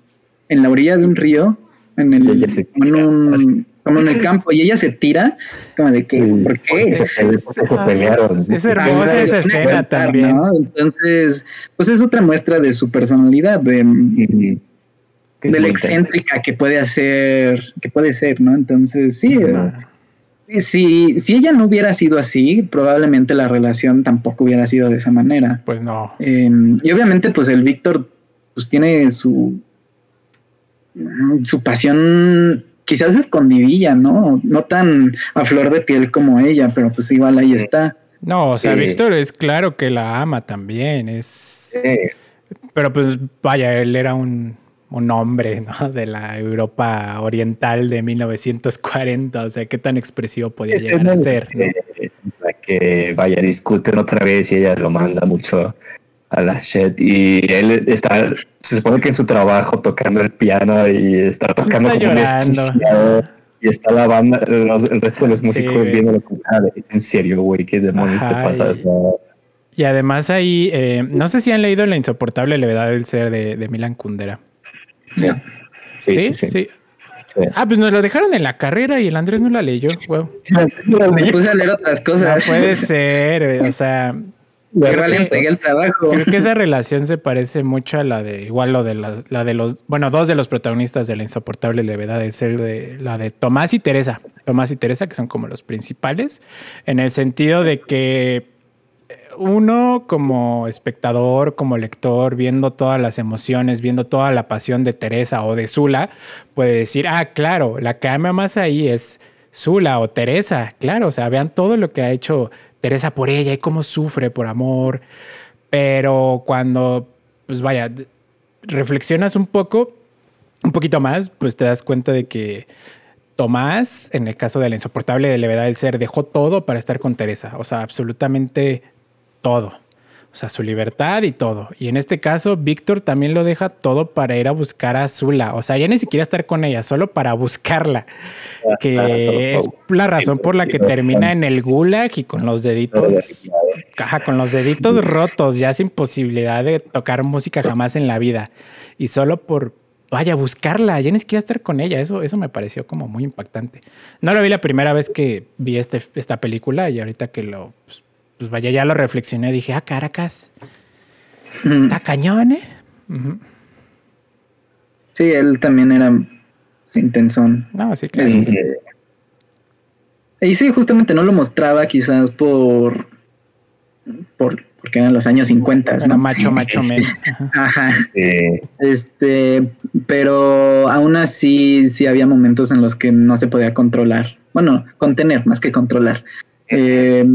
en la orilla de un río, en el, en un, como en el campo, y ella se tira, como de que, ¿por qué? Es, hermosa esa escena también. Entonces, pues es otra muestra de su personalidad, de, de la excéntrica que puede hacer, que puede ser, ¿no? Entonces, sí. Si, si ella no hubiera sido así, probablemente la relación tampoco hubiera sido de esa manera. Pues no. Em, y obviamente, pues el Víctor, pues tiene su, su pasión quizás escondidilla, ¿no? No tan a flor de piel como ella, pero pues igual ahí está. No, o sea, Víctor es claro que la ama también, es... Pero pues vaya, él era un, un hombre ¿no? de la Europa oriental de 1940, o sea, qué tan expresivo podía llegar a ser. ¿no? Que vaya, discuten otra vez y ella lo manda mucho a la shit y él está, se supone que en su trabajo tocando el piano y está tocando como un y está la banda, el resto de los músicos viendo lo que en serio, güey, qué demonios te pasa. Y, además ahí, eh, no sé si han leído La insoportable levedad del ser de, de Milan Kundera. Sí. Sí, sí, Ah, pues nos lo dejaron en la carrera y el Andrés no la leyó. *laughs* Wow. Me puse a leer otras cosas. No puede ser, o sea. El trabajo. Creo que esa relación se parece mucho a la de, igual lo de la, de los, bueno, dos de los protagonistas de la insoportable levedad es el de la de Tomás y Teresa. Tomás y Teresa, que son como los principales, en el sentido de que uno como espectador, como lector, viendo todas las emociones, viendo toda la pasión de Teresa o de Zula, puede decir, ah, claro, la que ama más ahí es Zula o Teresa, claro, o sea, vean todo lo que ha hecho Teresa por ella y cómo sufre por amor, pero cuando, pues vaya, reflexionas un poco, un poquito más, pues te das cuenta de que Tomás, en el caso de la insoportable levedad del ser, dejó todo para estar con Teresa. O sea, absolutamente todo. O sea, su libertad y todo. Y en este caso, Víctor también lo deja todo para ir a buscar a Zula. O sea, ya ni siquiera estar con ella, solo para buscarla. Que es la razón por la que termina en el gulag y con los deditos, caja, con los deditos rotos, ya sin posibilidad de tocar música jamás en la vida. Y solo por, vaya, buscarla, ya ni siquiera estar con ella. Eso, eso me pareció como muy impactante. No lo vi la primera vez que vi este, esta película y ahorita que lo pues, pues vaya, ya lo reflexioné, dije, ah, Caracas, está cañón, ¿eh? Sí, él también era intensón. No, sí, claro. Este, y sí, justamente no lo mostraba quizás por, por porque eran los años 50. Era macho, macho, men. Ajá. Este, pero aún así, sí había momentos en los que no se podía controlar. Bueno, contener más que controlar. Eh,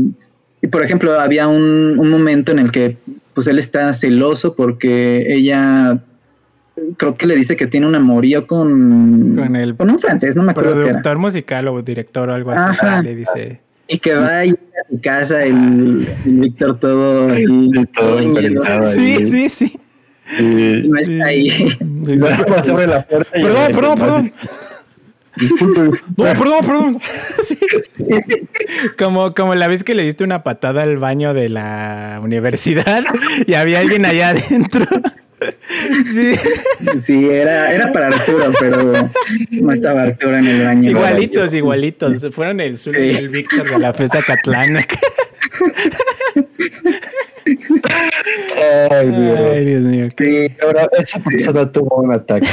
y por ejemplo, había un, momento en el que pues él está celoso porque ella creo que le dice que tiene un amorío con, con, el, con un francés, no me acuerdo. Productor musical o director o algo así. Le dice. Y que va a ir a su casa el, Víctor todo así. *laughs* todo sí, sí, sí. no está ahí. *laughs* Perdón, perdón, perdón. *laughs* *laughs* Disculpe, No, perdón, perdón. *laughs* Como, como la vez que le diste una patada al baño de la universidad *laughs* y había alguien allá adentro. Sí, sí era, era para Arturo, pero no estaba Arturo en el baño. Igualitos, igualitos. Fueron el Zul y el Víctor de la fiesta Catlana. Ay, Dios. Ay, Dios mío. Sí, ahora esa persona tuvo un ataque.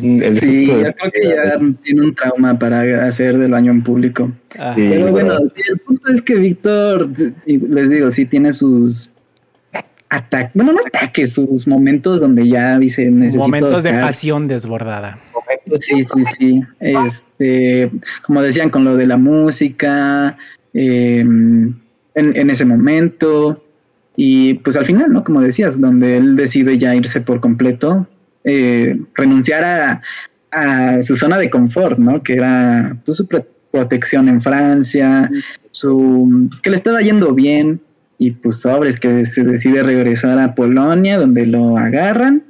El sí, yo creo que ya tiene un trauma para hacer del baño en público. Ah. Pero bueno, sí, el punto es que Víctor, les digo, sí tiene sus ataques, bueno, no ataques, sus momentos donde ya dice Momentos de pasión desbordada. sí, sí, sí. Este, como decían, con lo de la música, em, en, ese momento. Y pues al final, ¿no? Como decías, donde él decide ya irse por completo, eh, renunciar a, a, su zona de confort, ¿no? Que era pues, su protección en Francia, su, pues, que le estaba yendo bien, y pues sobres que se decide regresar a Polonia, donde lo agarran,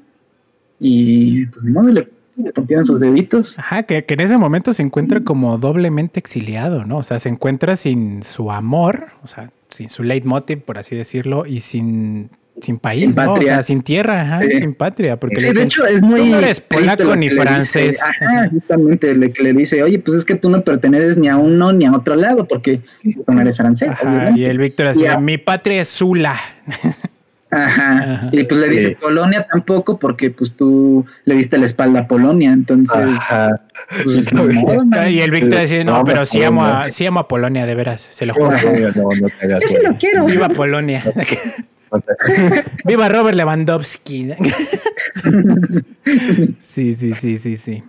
y pues ni modo, le, le rompieron sus deditos. Ajá, que, que, en ese momento se encuentra como doblemente exiliado, ¿no? O sea, se encuentra sin su amor, o sea, sin su leitmotiv, por así decirlo, y sin sin país, sin ¿no? O sea, sin tierra, sin patria. Porque de hecho es muy. no eres polaco ni francés. ajá, justamente le, le dice, oye, pues es que tú no perteneces ni a uno ni a otro lado, porque tú no eres francés. y el Víctor así, mi patria es Zula. *laughs* Ajá. Y pues le dice Polonia tampoco, porque pues tú le diste la espalda a Polonia, entonces. Pues, *laughs* y el Víctor dice, no, pero sí amo, a, sí amo a Polonia, de veras, se lo juro. Yo sí lo quiero. Viva Polonia. *laughs* Viva Robert Lewandowski. *laughs* sí, sí, sí, sí, sí.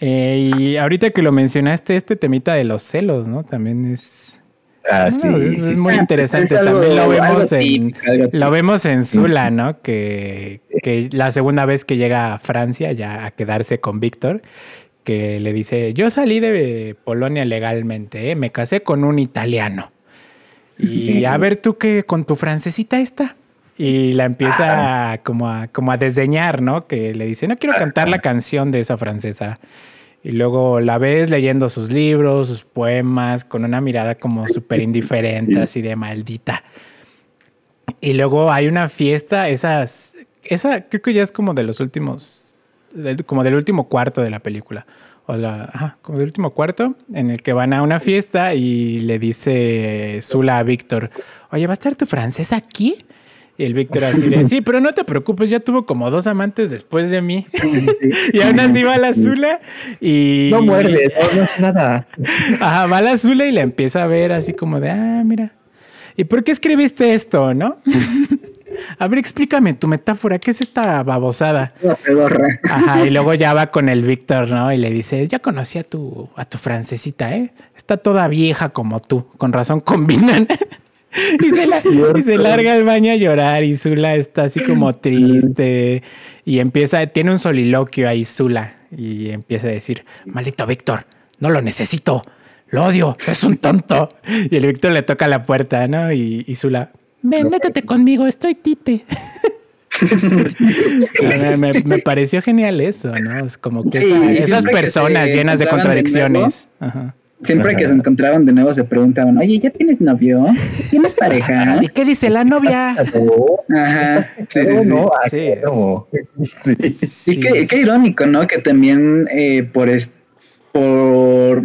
Eh, y ahorita que lo mencionaste, este temita de los celos, ¿no? También es. Ah, sí, es, muy interesante. También lo vemos en lo vemos en Zula, ¿no? Que, que la segunda vez que llega a Francia ya a quedarse con Víctor, que le dice, yo salí de Polonia legalmente, ¿eh? me casé con un italiano. Y a ver tú que con tu francesita esta. Y la empieza como, a, como a desdeñar, ¿no? Que le dice, no quiero cantar la canción de esa francesa. Y luego la ves leyendo sus libros, sus poemas, con una mirada como súper indiferente, así de maldita. Y luego hay una fiesta, esas, esa creo que ya es como de los últimos, como del último cuarto de la película o la, como del último cuarto, en el que van a una fiesta y le dice Zula a Víctor, oye, ¿va a estar tu francés aquí? Y el Víctor así de, sí, pero no te preocupes, ya tuvo como dos amantes después de mí. *laughs* y aún así va la Zula y... No muerde, no, es nada. *laughs* Ajá, va la Zula y le empieza a ver así como de, ah, mira. ¿Y por qué escribiste esto, no? *laughs* A ver, explícame tu metáfora, ¿qué es esta babosada? Ajá, y luego ya va con el Víctor, ¿no? Y le dice, ya conocí a tu, a tu francesita, ¿eh? Está toda vieja como tú, con razón combinan. *laughs* y, se larga al baño a llorar y Zula está así como *laughs* triste y empieza, tiene un soliloquio ahí Zula y empieza a decir, maldito Víctor, no lo necesito, lo odio, es un tonto. *laughs* Y el Víctor le toca la puerta, ¿no? Y, y Zula, Ven, métete conmigo, estoy tite. me, pareció genial eso, ¿no? Es como que esas personas llenas de contradicciones. Siempre que se encontraban de nuevo se preguntaban, oye, ¿ya tienes novio? ¿Tienes *laughs* pareja? ¿Y qué dice la novia? Ajá. Sí, sí, Y qué, irónico, ¿no? Que también eh, por... por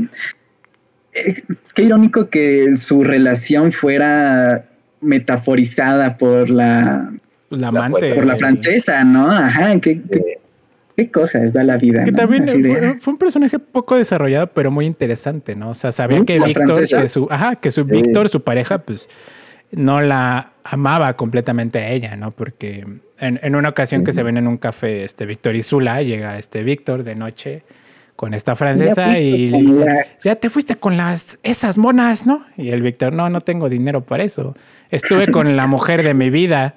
eh, qué irónico que su relación fuera metaforizada por la, la amante. Por la francesa, ¿no? Ajá, qué, qué, cosas da la vida. Que también fue, un personaje poco desarrollado, pero muy interesante, ¿no? O sea, sabía que Víctor, que su, ajá, que su Víctor, su pareja, pues no la amaba completamente a ella, ¿no? Porque en, en una ocasión que se ven en un café, este Víctor y Zula, llega este Víctor de noche con esta francesa y le dice, ya te fuiste con las esas monas, ¿no? Y el Víctor, no, no tengo dinero para eso estuve con la mujer de mi vida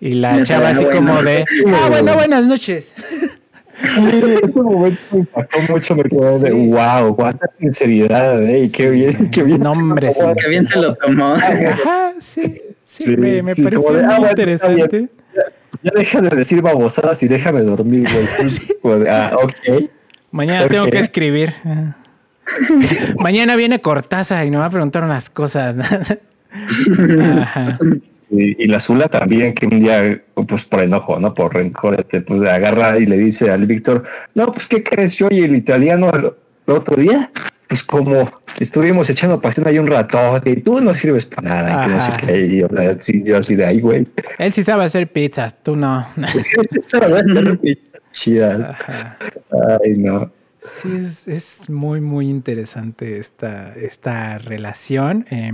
y la *laughs* chava así como de, ah, bueno, buenas noches. *laughs* ese momento me impactó mucho, me quedé de wow, cuánta sinceridad, ¿eh? qué bien, qué bien. No, hombre, qué bien se lo tomó. *laughs* Ajá, sí, sí, me, me pareció muy ah, interesante. Ya, deja de decir babosadas y déjame dormir, güey. *laughs* ah, ok. Mañana tengo que escribir. *laughs* Mañana viene Cortaza y me va a preguntar unas cosas. Y, la Zula también, que un día, pues por enojo, ¿no? Por rencor, este, pues agarra y le dice al Víctor, no, pues ¿qué crees yo y el italiano el, otro día? Pues como estuvimos echando pasión ahí un rato y tú no sirves para nada, no sé qué, y yo, yo así de ahí, güey. Él sí sabe hacer pizzas, tú no. *laughs* sabe hacer *laughs* pizzas chidas. Ay, no. Sí, es, es, muy, muy interesante esta, esta relación. Eh,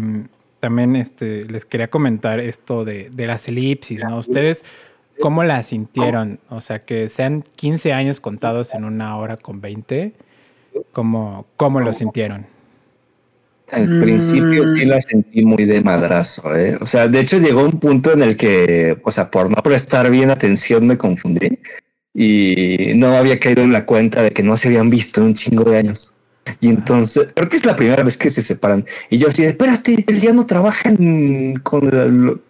también este, les quería comentar esto de, de las elipsis, ¿no? Ustedes, ¿cómo la sintieron? O sea, que sean 15 años contados en una hora con 20, ¿cómo, cómo lo sintieron? Al principio sí la sentí muy de madrazo, ¿eh? O sea, de hecho llegó un punto en el que, o sea, por no prestar bien atención me confundí y no había caído en la cuenta de que no se habían visto en un chingo de años. Y entonces, creo que es la primera vez que se separan. Y yo así espérate, él ya no trabaja con,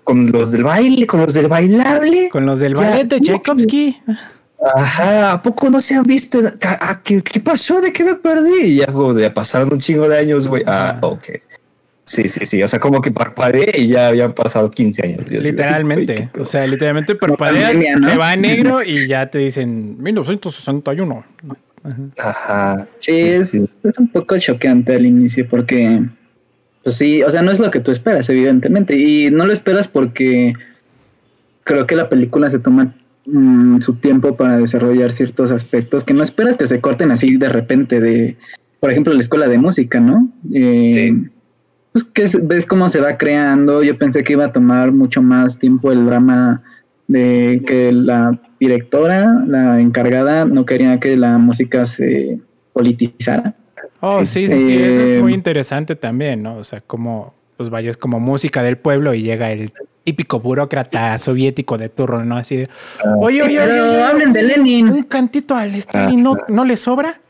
con los del baile, con los del bailable. Con los del baile de Tchaikovsky. Ajá, ¿a poco no se han visto? ¿Qué, qué pasó? ¿De qué me perdí? Y ya, ya pasaron un chingo de años, güey. Ah, ok. Sí, sí, sí. O sea, como que parpadeé y ya habían pasado 15 años. literalmente. o sea, literalmente parpadeas, se va a *laughs* negro y ya te dicen 1961. Ajá. Sí, es, es un poco choqueante al inicio porque, pues sí, o sea, no es lo que tú esperas, evidentemente. Y no lo esperas porque creo que la película se toma mm, su tiempo para desarrollar ciertos aspectos que no esperas que se corten así de repente de, por ejemplo, la escuela de música, ¿no? Eh, pues que ves cómo se va creando. Yo pensé que iba a tomar mucho más tiempo el drama de que la directora, la encargada, no quería que la música se politizara. Oh, sí, sí, sí, eso es muy interesante también, ¿no? O sea, como, pues vayas como música del pueblo y llega el típico burócrata soviético de turno, ¿no? Así de, ah. oye, oye, oye, hablen de Lenin. Un cantito al Stalin, ¿no, ¿no le sobra?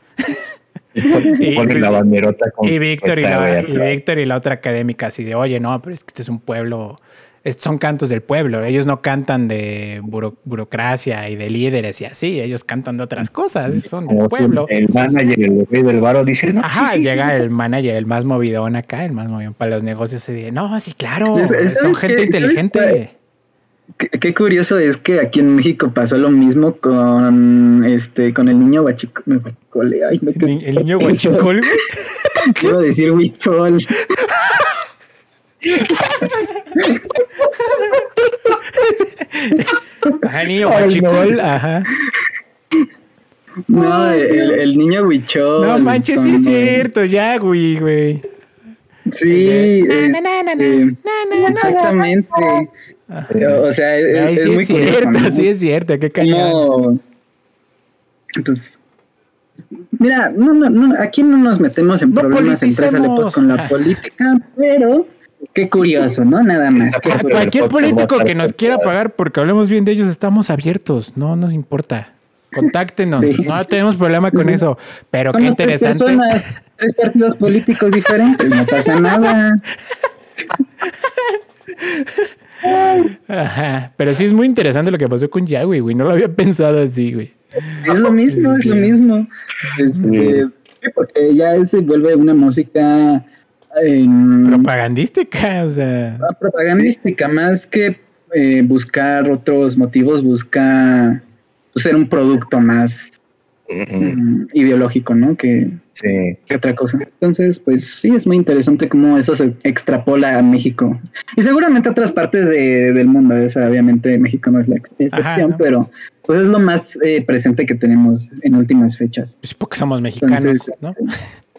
y, la banderota y Víctor y, la, y Víctor y la otra académica así de, oye, no, pero es que este es un pueblo son cantos del pueblo. Ellos no cantan de burocracia y de líderes y así. Ellos cantan de otras cosas. Son del pueblo. El manager, el rey del baro dice, no, Ajá, llega el manager, el más movidón acá, el más movidón para los negocios. Y dice, no, sí, claro. son gente inteligente. Qué, curioso es que aquí en México pasó lo mismo con este con el niño guachicole. Ay, ¿El, niño *laughs* guachicole? Quiero decir huichol. *laughs* Ajá, niño guachicol, ajá. No, el, niño huichol. No manches, sí es cierto, ya, güey, güey. Sí, exactamente. O sea, es, sí muy cierto, sí es cierto, qué cañón. Pues, mira, no, no, no, aquí no nos metemos en problemas entre pues, con la política, pero Qué curioso, ¿no? Nada más. cualquier político que nos quiera pagar porque hablemos bien de ellos, estamos abiertos, no nos importa. Contáctenos, no tenemos problema con eso, pero qué interesante. Personas, tres partidos políticos diferentes, no pasa nada. Ajá, pero sí es muy interesante lo que pasó con Yahweh, güey, no lo había pensado así, güey. Es lo mismo, es lo mismo. Este, porque ya se vuelve una música propagandística, o sea. Ah, propagandística, más que eh, buscar otros motivos, busca pues, ser un producto más mm, ideológico, ¿no? Que, que, otra cosa. Entonces, pues sí, es muy interesante cómo eso se extrapola a México. Y seguramente a otras partes del mundo, obviamente México no es la excepción, pero pues es lo más eh, presente que tenemos en últimas fechas. Pues porque somos mexicanos, ¿no?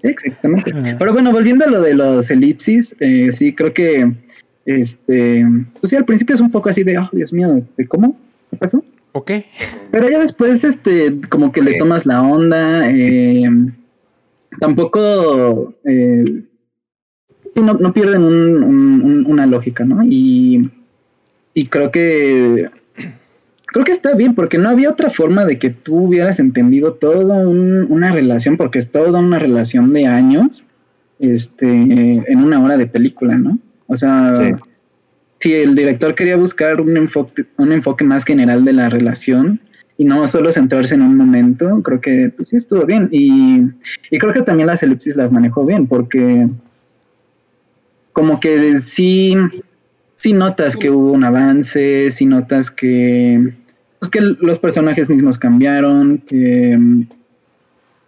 Exactamente. Pero bueno, volviendo a lo de los elipsis, eh, sí, creo que, este, pues sí, al principio es un poco así de, oh, Dios mío, este, ¿cómo? ¿Qué pasó? Ok. Pero ya después, este, como que le tomas la onda, eh, tampoco, eh, no, no pierden una lógica, ¿no? Y, y creo que creo que está bien, porque no había otra forma de que tú hubieras entendido toda una relación, porque es toda una relación de años, este, en una hora de película, ¿no? O sea, si el director quería buscar un enfoque, un enfoque más general de la relación y no solo centrarse en un momento, creo que pues sí estuvo bien. Y, y creo que también las elipsis las manejó bien, porque como que sí, sí notas que hubo un avance, sí notas que pues que los personajes mismos cambiaron, que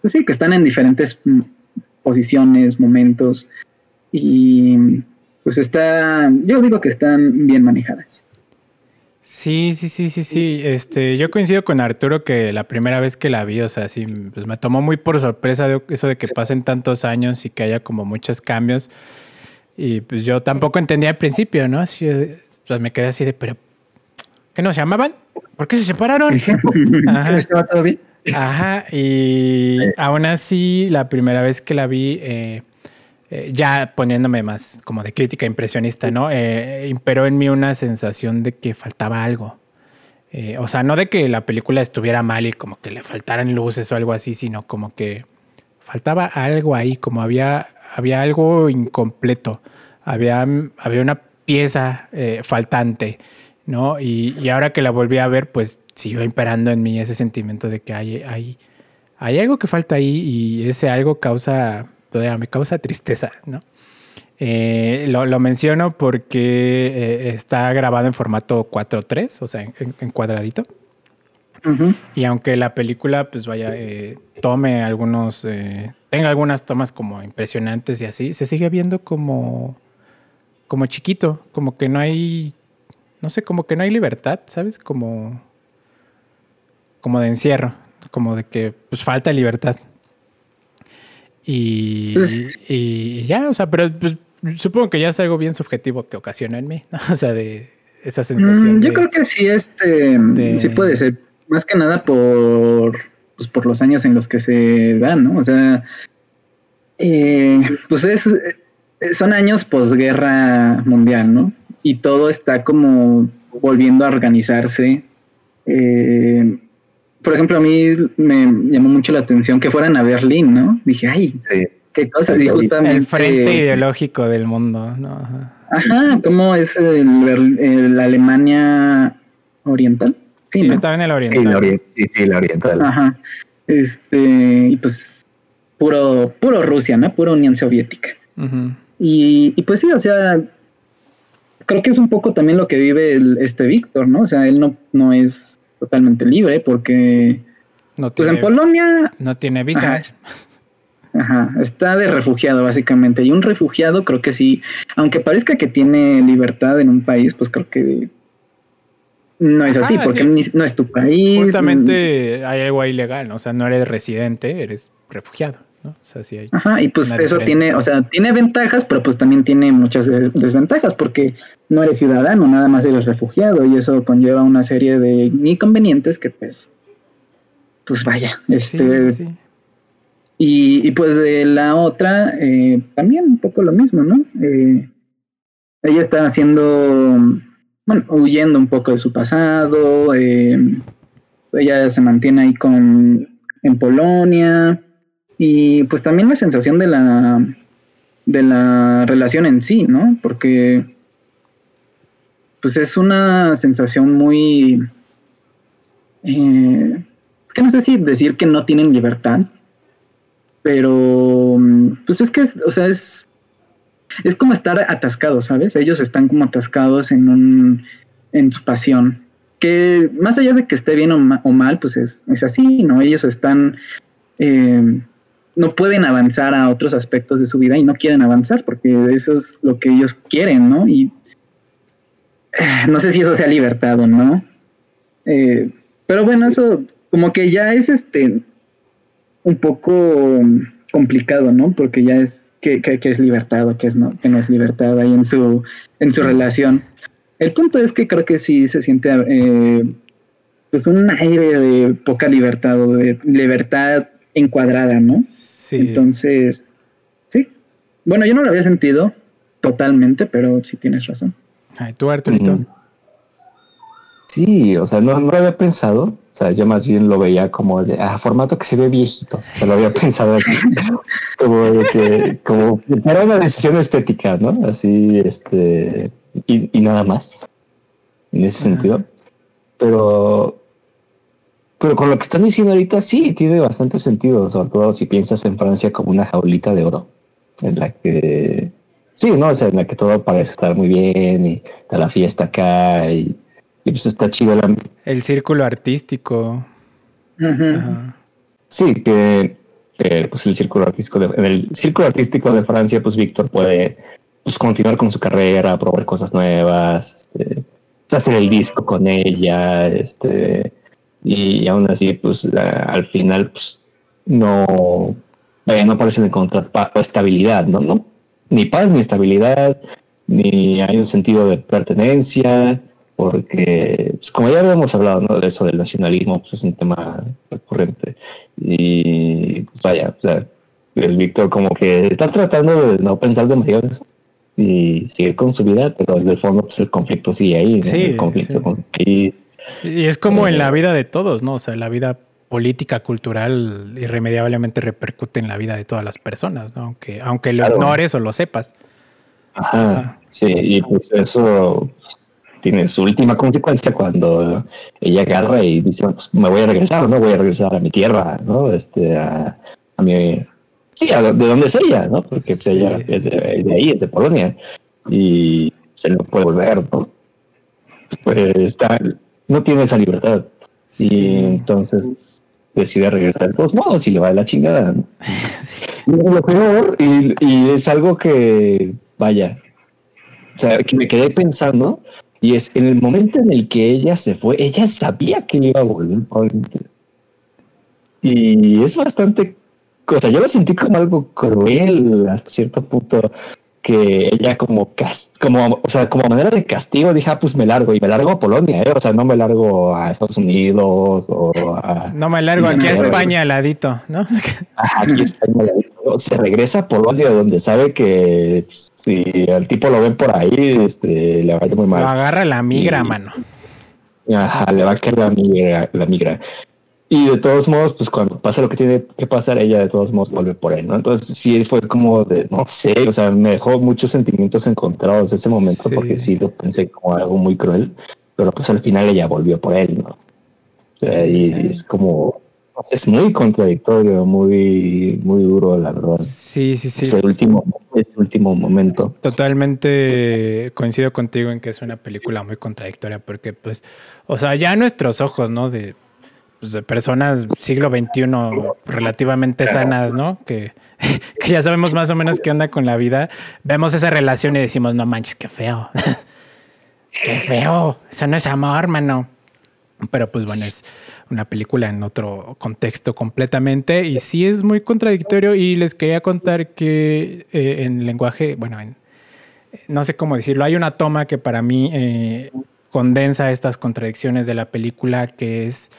pues sí, que están en diferentes posiciones, momentos y pues está, yo digo que están bien manejadas. Sí, sí, sí, sí, sí. Este, yo coincido con Arturo que la primera vez que la vi, o sea, sí, pues me tomó muy por sorpresa eso de que pasen tantos años y que haya como muchos cambios. Y pues yo tampoco entendía al principio, ¿no? Así, pues me quedé así de, pero ¿qué nos llamaban? ¿Por qué se separaron? Ajá. ¿Estaba todo bien? Ajá, y aún así, la primera vez que la vi, eh, eh, ya poniéndome más como de crítica impresionista, ¿no? Eh, imperó en mí una sensación de que faltaba algo. o sea, no de que la película estuviera mal y como que le faltaran luces o algo así, sino como que faltaba algo ahí, como había, había algo incompleto, había, había una pieza faltante, ¿no? Y, y, ahora que la volví a ver, pues siguió imperando en mí ese sentimiento de que hay, hay, hay algo que falta ahí y ese algo causa, me causa tristeza, ¿no? Eh, lo, menciono porque eh, está grabado en formato 4.3, o sea, en, cuadradito. Y aunque la película, pues vaya, eh, tome algunos, tenga algunas tomas como impresionantes y así, se sigue viendo como, como chiquito, como que no hay, no sé, como que no hay libertad, ¿sabes? Como, como de encierro, como de que pues falta libertad. Y, pues y ya, o sea, pero pues, supongo que ya es algo bien subjetivo que ocasiona en mí, ¿no? *laughs* O sea, de esa sensación. Mm, yo creo que sí, este, sí puede ser, más que nada por, pues, por los años en los que se dan, ¿no? O sea, eh, pues es, son años posguerra mundial, ¿no? Y todo está como volviendo a organizarse. Eh, por ejemplo, a mí me llamó mucho la atención que fueran a Berlín, ¿no? Dije, ay, qué cosa. El frente ideológico del mundo, ¿no? Ajá, ¿cómo es el, la Alemania oriental? Sí, estaba en el oriental. Sí, sí, la oriental. Ajá. Este, y pues puro, puro Rusia, ¿no? Pura Unión Soviética. y, y, pues sí, o sea, creo que es un poco también lo que vive este Víctor, ¿no? O sea, él no, no es totalmente libre porque no pues en Polonia no tiene visa. Ajá, está de refugiado básicamente. Y un refugiado creo que sí, aunque parezca que tiene libertad en un país, pues creo que no es así, porque no es tu país. Justamente hay algo ilegal, ¿no? o sea, no eres residente, eres refugiado. Ajá, y pues eso tiene, o sea, tiene ventajas, pero pues también tiene muchas desventajas, porque no eres ciudadano, nada más eres refugiado, y eso conlleva una serie de inconvenientes que pues, pues vaya, este... Y, pues de la otra, eh, también un poco lo mismo, ¿no? Eh, ella está haciendo, bueno, huyendo un poco de su pasado, eh, ella se mantiene ahí con, en Polonia, y pues también la sensación de la, de la relación en sí, ¿no? Porque pues es una sensación muy... Eh, es que no sé si decir que no tienen libertad, pero pues es que, o sea, es, es como estar atascados, ¿sabes? Ellos están como atascados en, un, en su pasión, que más allá de que esté bien o, mal, pues es, es, así, ¿no? Ellos están... Eh, no pueden avanzar a otros aspectos de su vida y no quieren avanzar porque eso es lo que ellos quieren, ¿no? Y eh, no sé si eso sea libertad o no. Eh, pero bueno, eso como que ya es este un poco complicado, ¿no? Porque ya es que, es libertad o que, es no, que no es libertad ahí en su, en su relación. El punto es que creo que sí se siente eh, pues un aire de poca libertad o de libertad encuadrada, ¿no? Entonces, sí. Bueno, yo no lo había sentido totalmente, pero sí tienes razón. Ay, tú, Arturito. Sí, o sea, no, lo había pensado. O sea, yo más bien lo veía como de ah, formato que se ve viejito. O sea, lo había *laughs* pensado así, como de que, como era una decisión estética, ¿no? Así, este, y, nada más. En ese sentido. Pero pero con lo que están diciendo ahorita, sí, tiene bastante sentido, sobre todo si piensas en Francia como una jaulita de oro, en la que, sí, ¿no? O sea, en la que todo parece estar muy bien y está la fiesta acá y, pues está chido el El círculo artístico. Sí, que, pues el círculo artístico de, en el círculo artístico de Francia, pues Víctor puede pues, continuar con su carrera, probar cosas nuevas, este, hacer el disco con ella, este y aún así, pues al final, pues no, no parecen encontrar estabilidad, ¿no? ¿no? ni paz ni estabilidad, ni hay un sentido de pertenencia, porque, pues, como ya habíamos hablado, ¿no? De eso del nacionalismo, pues es un tema recurrente. Y, pues vaya, o sea, el Víctor como que está tratando de no pensar demasiado en eso y seguir con su vida, pero en el fondo pues el conflicto sigue ahí, sí, el conflicto con Y es como en la vida de todos, ¿no? O sea, la vida política, cultural, irremediablemente repercute en la vida de todas las personas, ¿no? Aunque, aunque lo ignores o lo sepas. Ajá, sí, y pues eso tiene su última consecuencia cuando ella agarra y dice, pues me voy a regresar, ¿no? Voy a regresar a mi tierra, ¿no? Este, a, a mi... Sí, a, de dónde es ella, ¿no? Porque pues, ella es de, ahí, es de Polonia. Y se no puede volver, ¿no? Pues está, no tiene esa libertad. Y entonces decide regresar de todos modos y le va de la chingada. *laughs* lo peor, y, y, es algo que, vaya, o sea, que me quedé pensando, y es en el momento en el que ella se fue, ella sabía que iba a volver. Y es bastante, o sea, yo lo sentí como algo cruel hasta cierto punto que ella como como o sea como manera de castigo dije ah, pues me largo y me largo a Polonia ¿eh? o sea no me largo a Estados Unidos o a no me largo aquí a España al ladito no *laughs* aquí España ladito. Se regresa a Polonia donde sabe que si el tipo lo ven por ahí este le va a ir muy mal. lo agarra la migra mano. Ajá, le va a caer la migra, la migra. Y de todos modos, pues cuando pasa lo que tiene que pasar, ella de todos modos vuelve por él, ¿no? Entonces sí fue como de, no sé, o sea, me dejó muchos sentimientos encontrados ese momento porque sí lo pensé como algo muy cruel, pero pues al final ella volvió por él, ¿no? Y es como, es muy contradictorio, muy, muy duro, la verdad. Sí, sí, sí. Ese último, ese último momento. Totalmente coincido contigo en que es una película muy contradictoria porque, pues, o sea, ya nuestros ojos, ¿no? De pues, de personas siglo XXI relativamente sanas, ¿no? Que, *laughs* que, ya sabemos más o menos qué onda con la vida, vemos esa relación y decimos, no manches, qué feo. *laughs* qué feo. Eso no es amor, hermano. Pero pues bueno, es una película en otro contexto completamente y sí es muy contradictorio y les quería contar que eh, en lenguaje, bueno, en, no sé cómo decirlo, hay una toma que para mí eh, condensa estas contradicciones de la película que es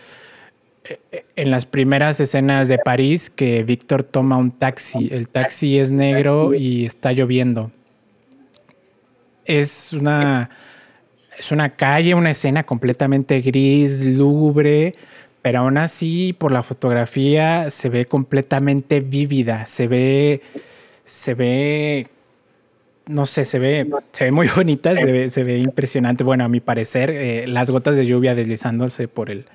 en las primeras escenas de París que Víctor toma un taxi. El taxi es negro y está lloviendo. Es una, es una calle, una escena completamente gris, lúgubre, pero aún así por la fotografía se ve completamente vívida, se ve, se ve, no sé, se ve, se ve muy *laughs* bonita, se ve, se ve impresionante. Bueno, a mi parecer, eh, las gotas de lluvia deslizándose por el,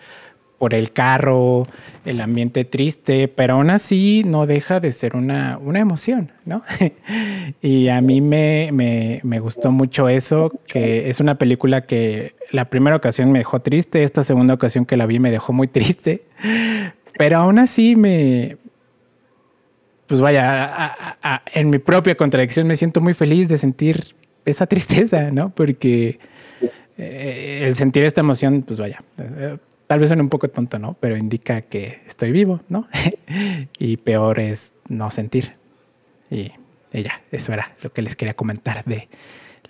por el carro, el ambiente triste, pero aún así no deja de ser una, una emoción, ¿no? *laughs* y a mí me, me, me, gustó mucho eso, que es una película que la primera ocasión me dejó triste, esta segunda ocasión que la vi me dejó muy triste, *laughs* pero aún así me... Pues vaya, en mi propia contradicción me siento muy feliz de sentir esa tristeza, ¿no? Porque eh, el sentir esta emoción, pues vaya, Tal vez suene un poco tonto, ¿no? Pero indica que estoy vivo, ¿no? *laughs* y peor es no sentir. Y, ya, eso era lo que les quería comentar de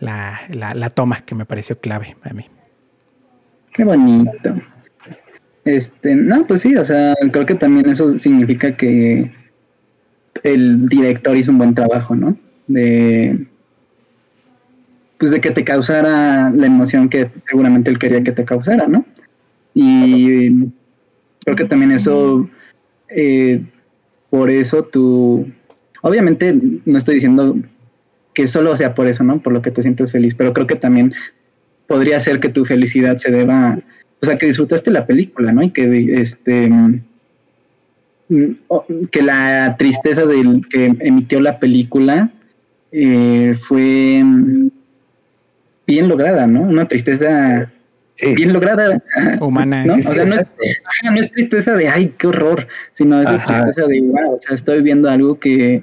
la, la, toma que me pareció clave a mí. Qué bonito. Este, no, pues sí, o sea, creo que también eso significa que el director hizo un buen trabajo, ¿no? De pues de que te causara la emoción que seguramente él quería que te causara, ¿no? Y creo que también eso, eh, por eso tú, obviamente no estoy diciendo que solo sea por eso, ¿no? Por lo que te sientes feliz, pero creo que también podría ser que tu felicidad se deba, o sea, que disfrutaste la película, ¿no? Y que este mm, que la tristeza del que emitió la película eh, fue bien lograda, ¿no? Una tristeza bien lograda. Humana. ¿no? o sea, no es, tristeza de, ay, qué horror, sino es tristeza de, wow, o sea, estoy viendo algo que,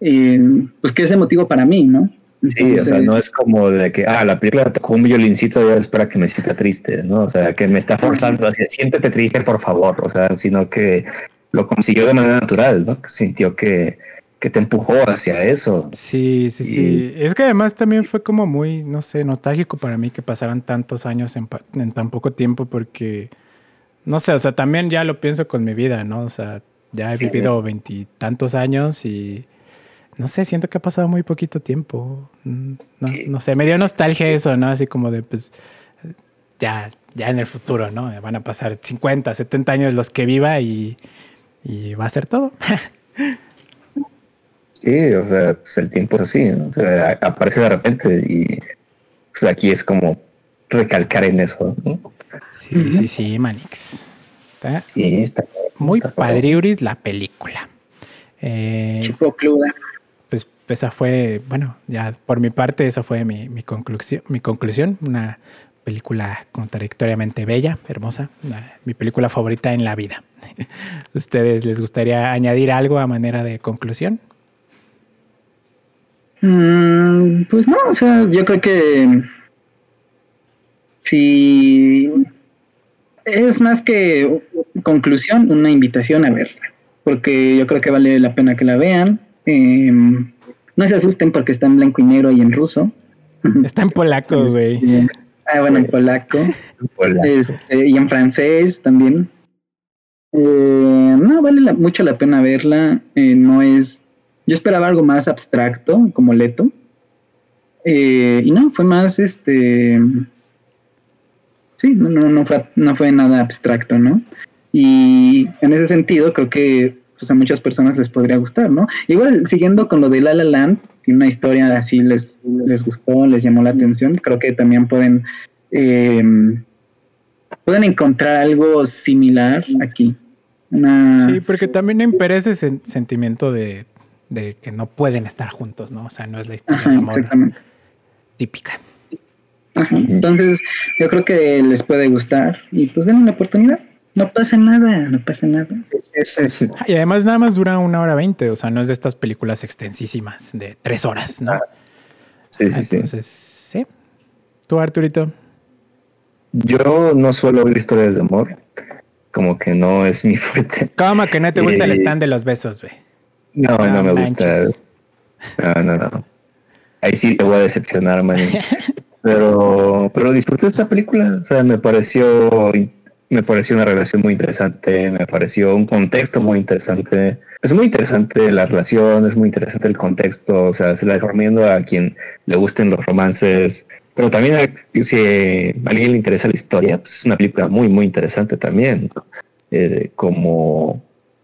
eh, pues que es emotivo para mí, ¿no? sí, o sea, no es como de que, ah, la película tocó un violincito y ahora espera que me sienta triste, ¿no? O sea, que me está forzando hacia, siéntete triste, por favor, o sea, sino que lo consiguió de manera natural, ¿no? Que sintió que, que te empujó hacia eso. Sí, sí, sí. Es que además también fue como muy, no sé, nostálgico para mí que pasaran tantos años en, en tan poco tiempo porque, no sé, o sea, también ya lo pienso con mi vida, ¿no? O sea, ya he vivido veintitantos años y no sé, siento que ha pasado muy poquito tiempo. Mm, no, no sé, me dio nostalgia eso, ¿no? Así como de, pues, ya, ya en el futuro, ¿no? Van a pasar 50, 70 años los que viva y, y va a ser todo. *laughs* sí, o sea, pues el tiempo es así, ¿no? aparece de repente y pues aquí es como recalcar en eso, ¿no? Sí, sí, sí, Manix. sí, está muy padriuris la película. Eh, pues esa fue, bueno, ya por mi parte, esa fue mi, mi, conclusión, mi conclusión. Una película contradictoriamente bella, hermosa, mi película favorita en la vida. *laughs* ¿Ustedes les gustaría añadir algo a manera de conclusión? Mm, pues no, o sea, yo creo que si es más que conclusión, una invitación a verla, porque yo creo que vale la pena que la vean. Em, no se asusten porque está en blanco y negro y en ruso. Está en polaco, *laughs* güey. Este, ah, bueno, en polaco. Este, y en francés también. Eh, no, vale mucho la pena verla. Eh, no es. Yo esperaba algo más abstracto, como Leto. Eh, y no, fue más este. Sí, no, no, fue, no fue nada abstracto, ¿no? Y en ese sentido, creo que pues, a muchas personas les podría gustar, ¿no? Igual, siguiendo con lo de La La Land, si una historia así les, les gustó, les llamó la atención, creo que también pueden, em, pueden encontrar algo similar aquí. Sí, porque también impera ese sentimiento de, que no pueden estar juntos, ¿no? O sea, no es la historia de amor típica. Entonces, yo creo que les puede gustar y pues den una oportunidad. No pasa nada, no pasa nada. Y además nada más dura una hora veinte, o sea, no es de estas películas extensísimas de tres horas, ¿no? Sí, sí, sí. Entonces, sí. ¿Tú, Arturito? Yo no suelo ver historias de amor. Como que no es mi *laughs* fuerte. ¿Cómo que no te gusta el stand de los besos, güey? No, no, me gusta. No, no, no. Ahí sí te voy a decepcionar, man. *laughs* pero, pero disfruté esta película. O sea, me pareció me pareció una relación muy interesante, me pareció un contexto muy interesante. Es muy interesante la relación, es muy interesante el contexto, o sea, se la recomiendo a quien le gusten los romances, pero también si a alguien le interesa la historia, pues es una película muy, muy interesante también, eh, como,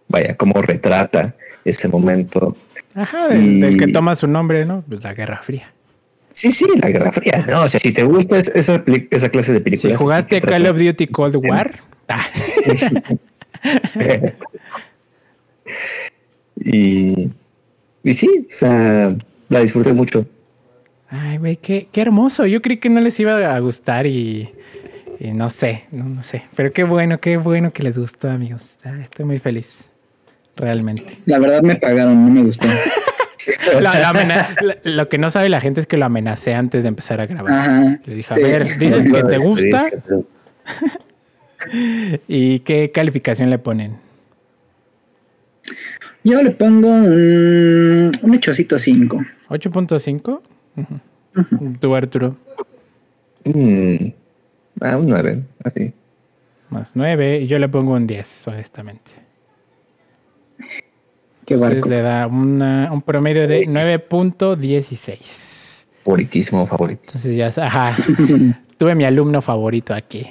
vaya, como retrata ese momento. Ajá, del, que toma su nombre, ¿no? Pues la Guerra Fría. Sí, sí, la Guerra Fría. No, o sea, si te gusta esa, esa clase de películas. Si jugaste Call of Duty Cold War. Ah. *laughs* y, y sí, o sea, la disfruté mucho. Ay, güey, qué, qué hermoso. Yo creí que no les iba a gustar y, no sé, no, no, sé. Pero qué bueno, qué bueno que les gustó, amigos. Estoy muy feliz. Realmente. La verdad me pagaron, no me gustó. *laughs* lo que no sabe la gente es que lo amenacé antes de empezar a grabar. Le dije, a ver, dices que te gusta. *laughs* ¿Y qué calificación le ponen? Yo le pongo un, un 8.5. ¿8.5? ¿Tú, Arturo? Mm, ah, un 9, así. Más 9, y yo le pongo un 10, honestamente. Entonces le da un promedio de 9.16. Favoritísimo, favorito. Entonces ya, ajá. *laughs* Tuve mi alumno favorito aquí.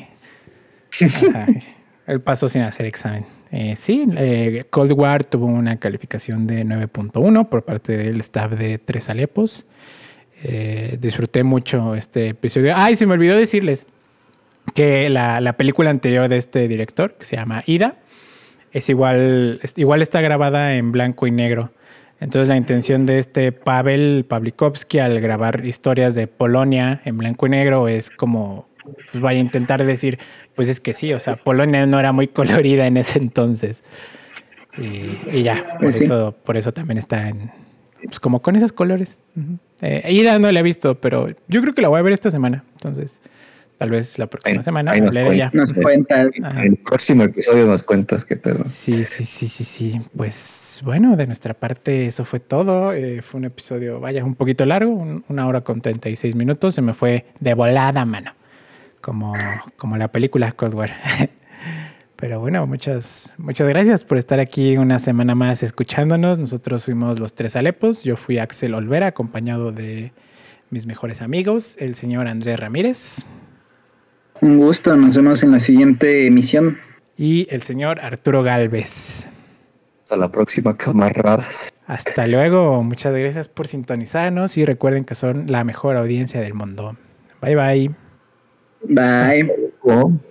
Él pasó sin hacer examen. Eh, sí, eh, Cold War tuvo una calificación de 9.1 por parte del staff de Tres Alepos. Eh, disfruté mucho este episodio. Ay, se me olvidó decirles que la, la película anterior de este director, que se llama Ida, es igual, igual está grabada en blanco y negro. Entonces la intención de este Pavel Pawlikowski al grabar historias de Polonia en blanco y negro es como, pues vaya a intentar decir, pues es que sí, o sea, Polonia no era muy *laughs* colorida en ese entonces. Y, ya, por pues eso, por eso también está en, pues como con esos colores. Eh, Ida no la he visto, pero yo creo que la voy a ver esta semana. Entonces, Tal vez la próxima semana nos, nos cuentas. El próximo episodio nos cuentas qué pedo. Sí, sí, sí, sí, sí. Pues bueno, de nuestra parte eso fue todo. Eh, fue un episodio, vaya, un poquito largo, una hora con 36 minutos. Se me fue de volada, mano. Como, como la película Cold War. *laughs* Pero bueno, muchas, muchas gracias por estar aquí una semana más escuchándonos. Nosotros fuimos los tres Alepos. Yo fui Axel Olvera, acompañado de mis mejores amigos, el señor Andrés Ramírez. Un gusto, nos vemos en la siguiente emisión. Y el señor Arturo Galvez. Hasta la próxima, camaradas. Hasta luego, muchas gracias por sintonizarnos y recuerden que son la mejor audiencia del mundo. Bye bye. Bye.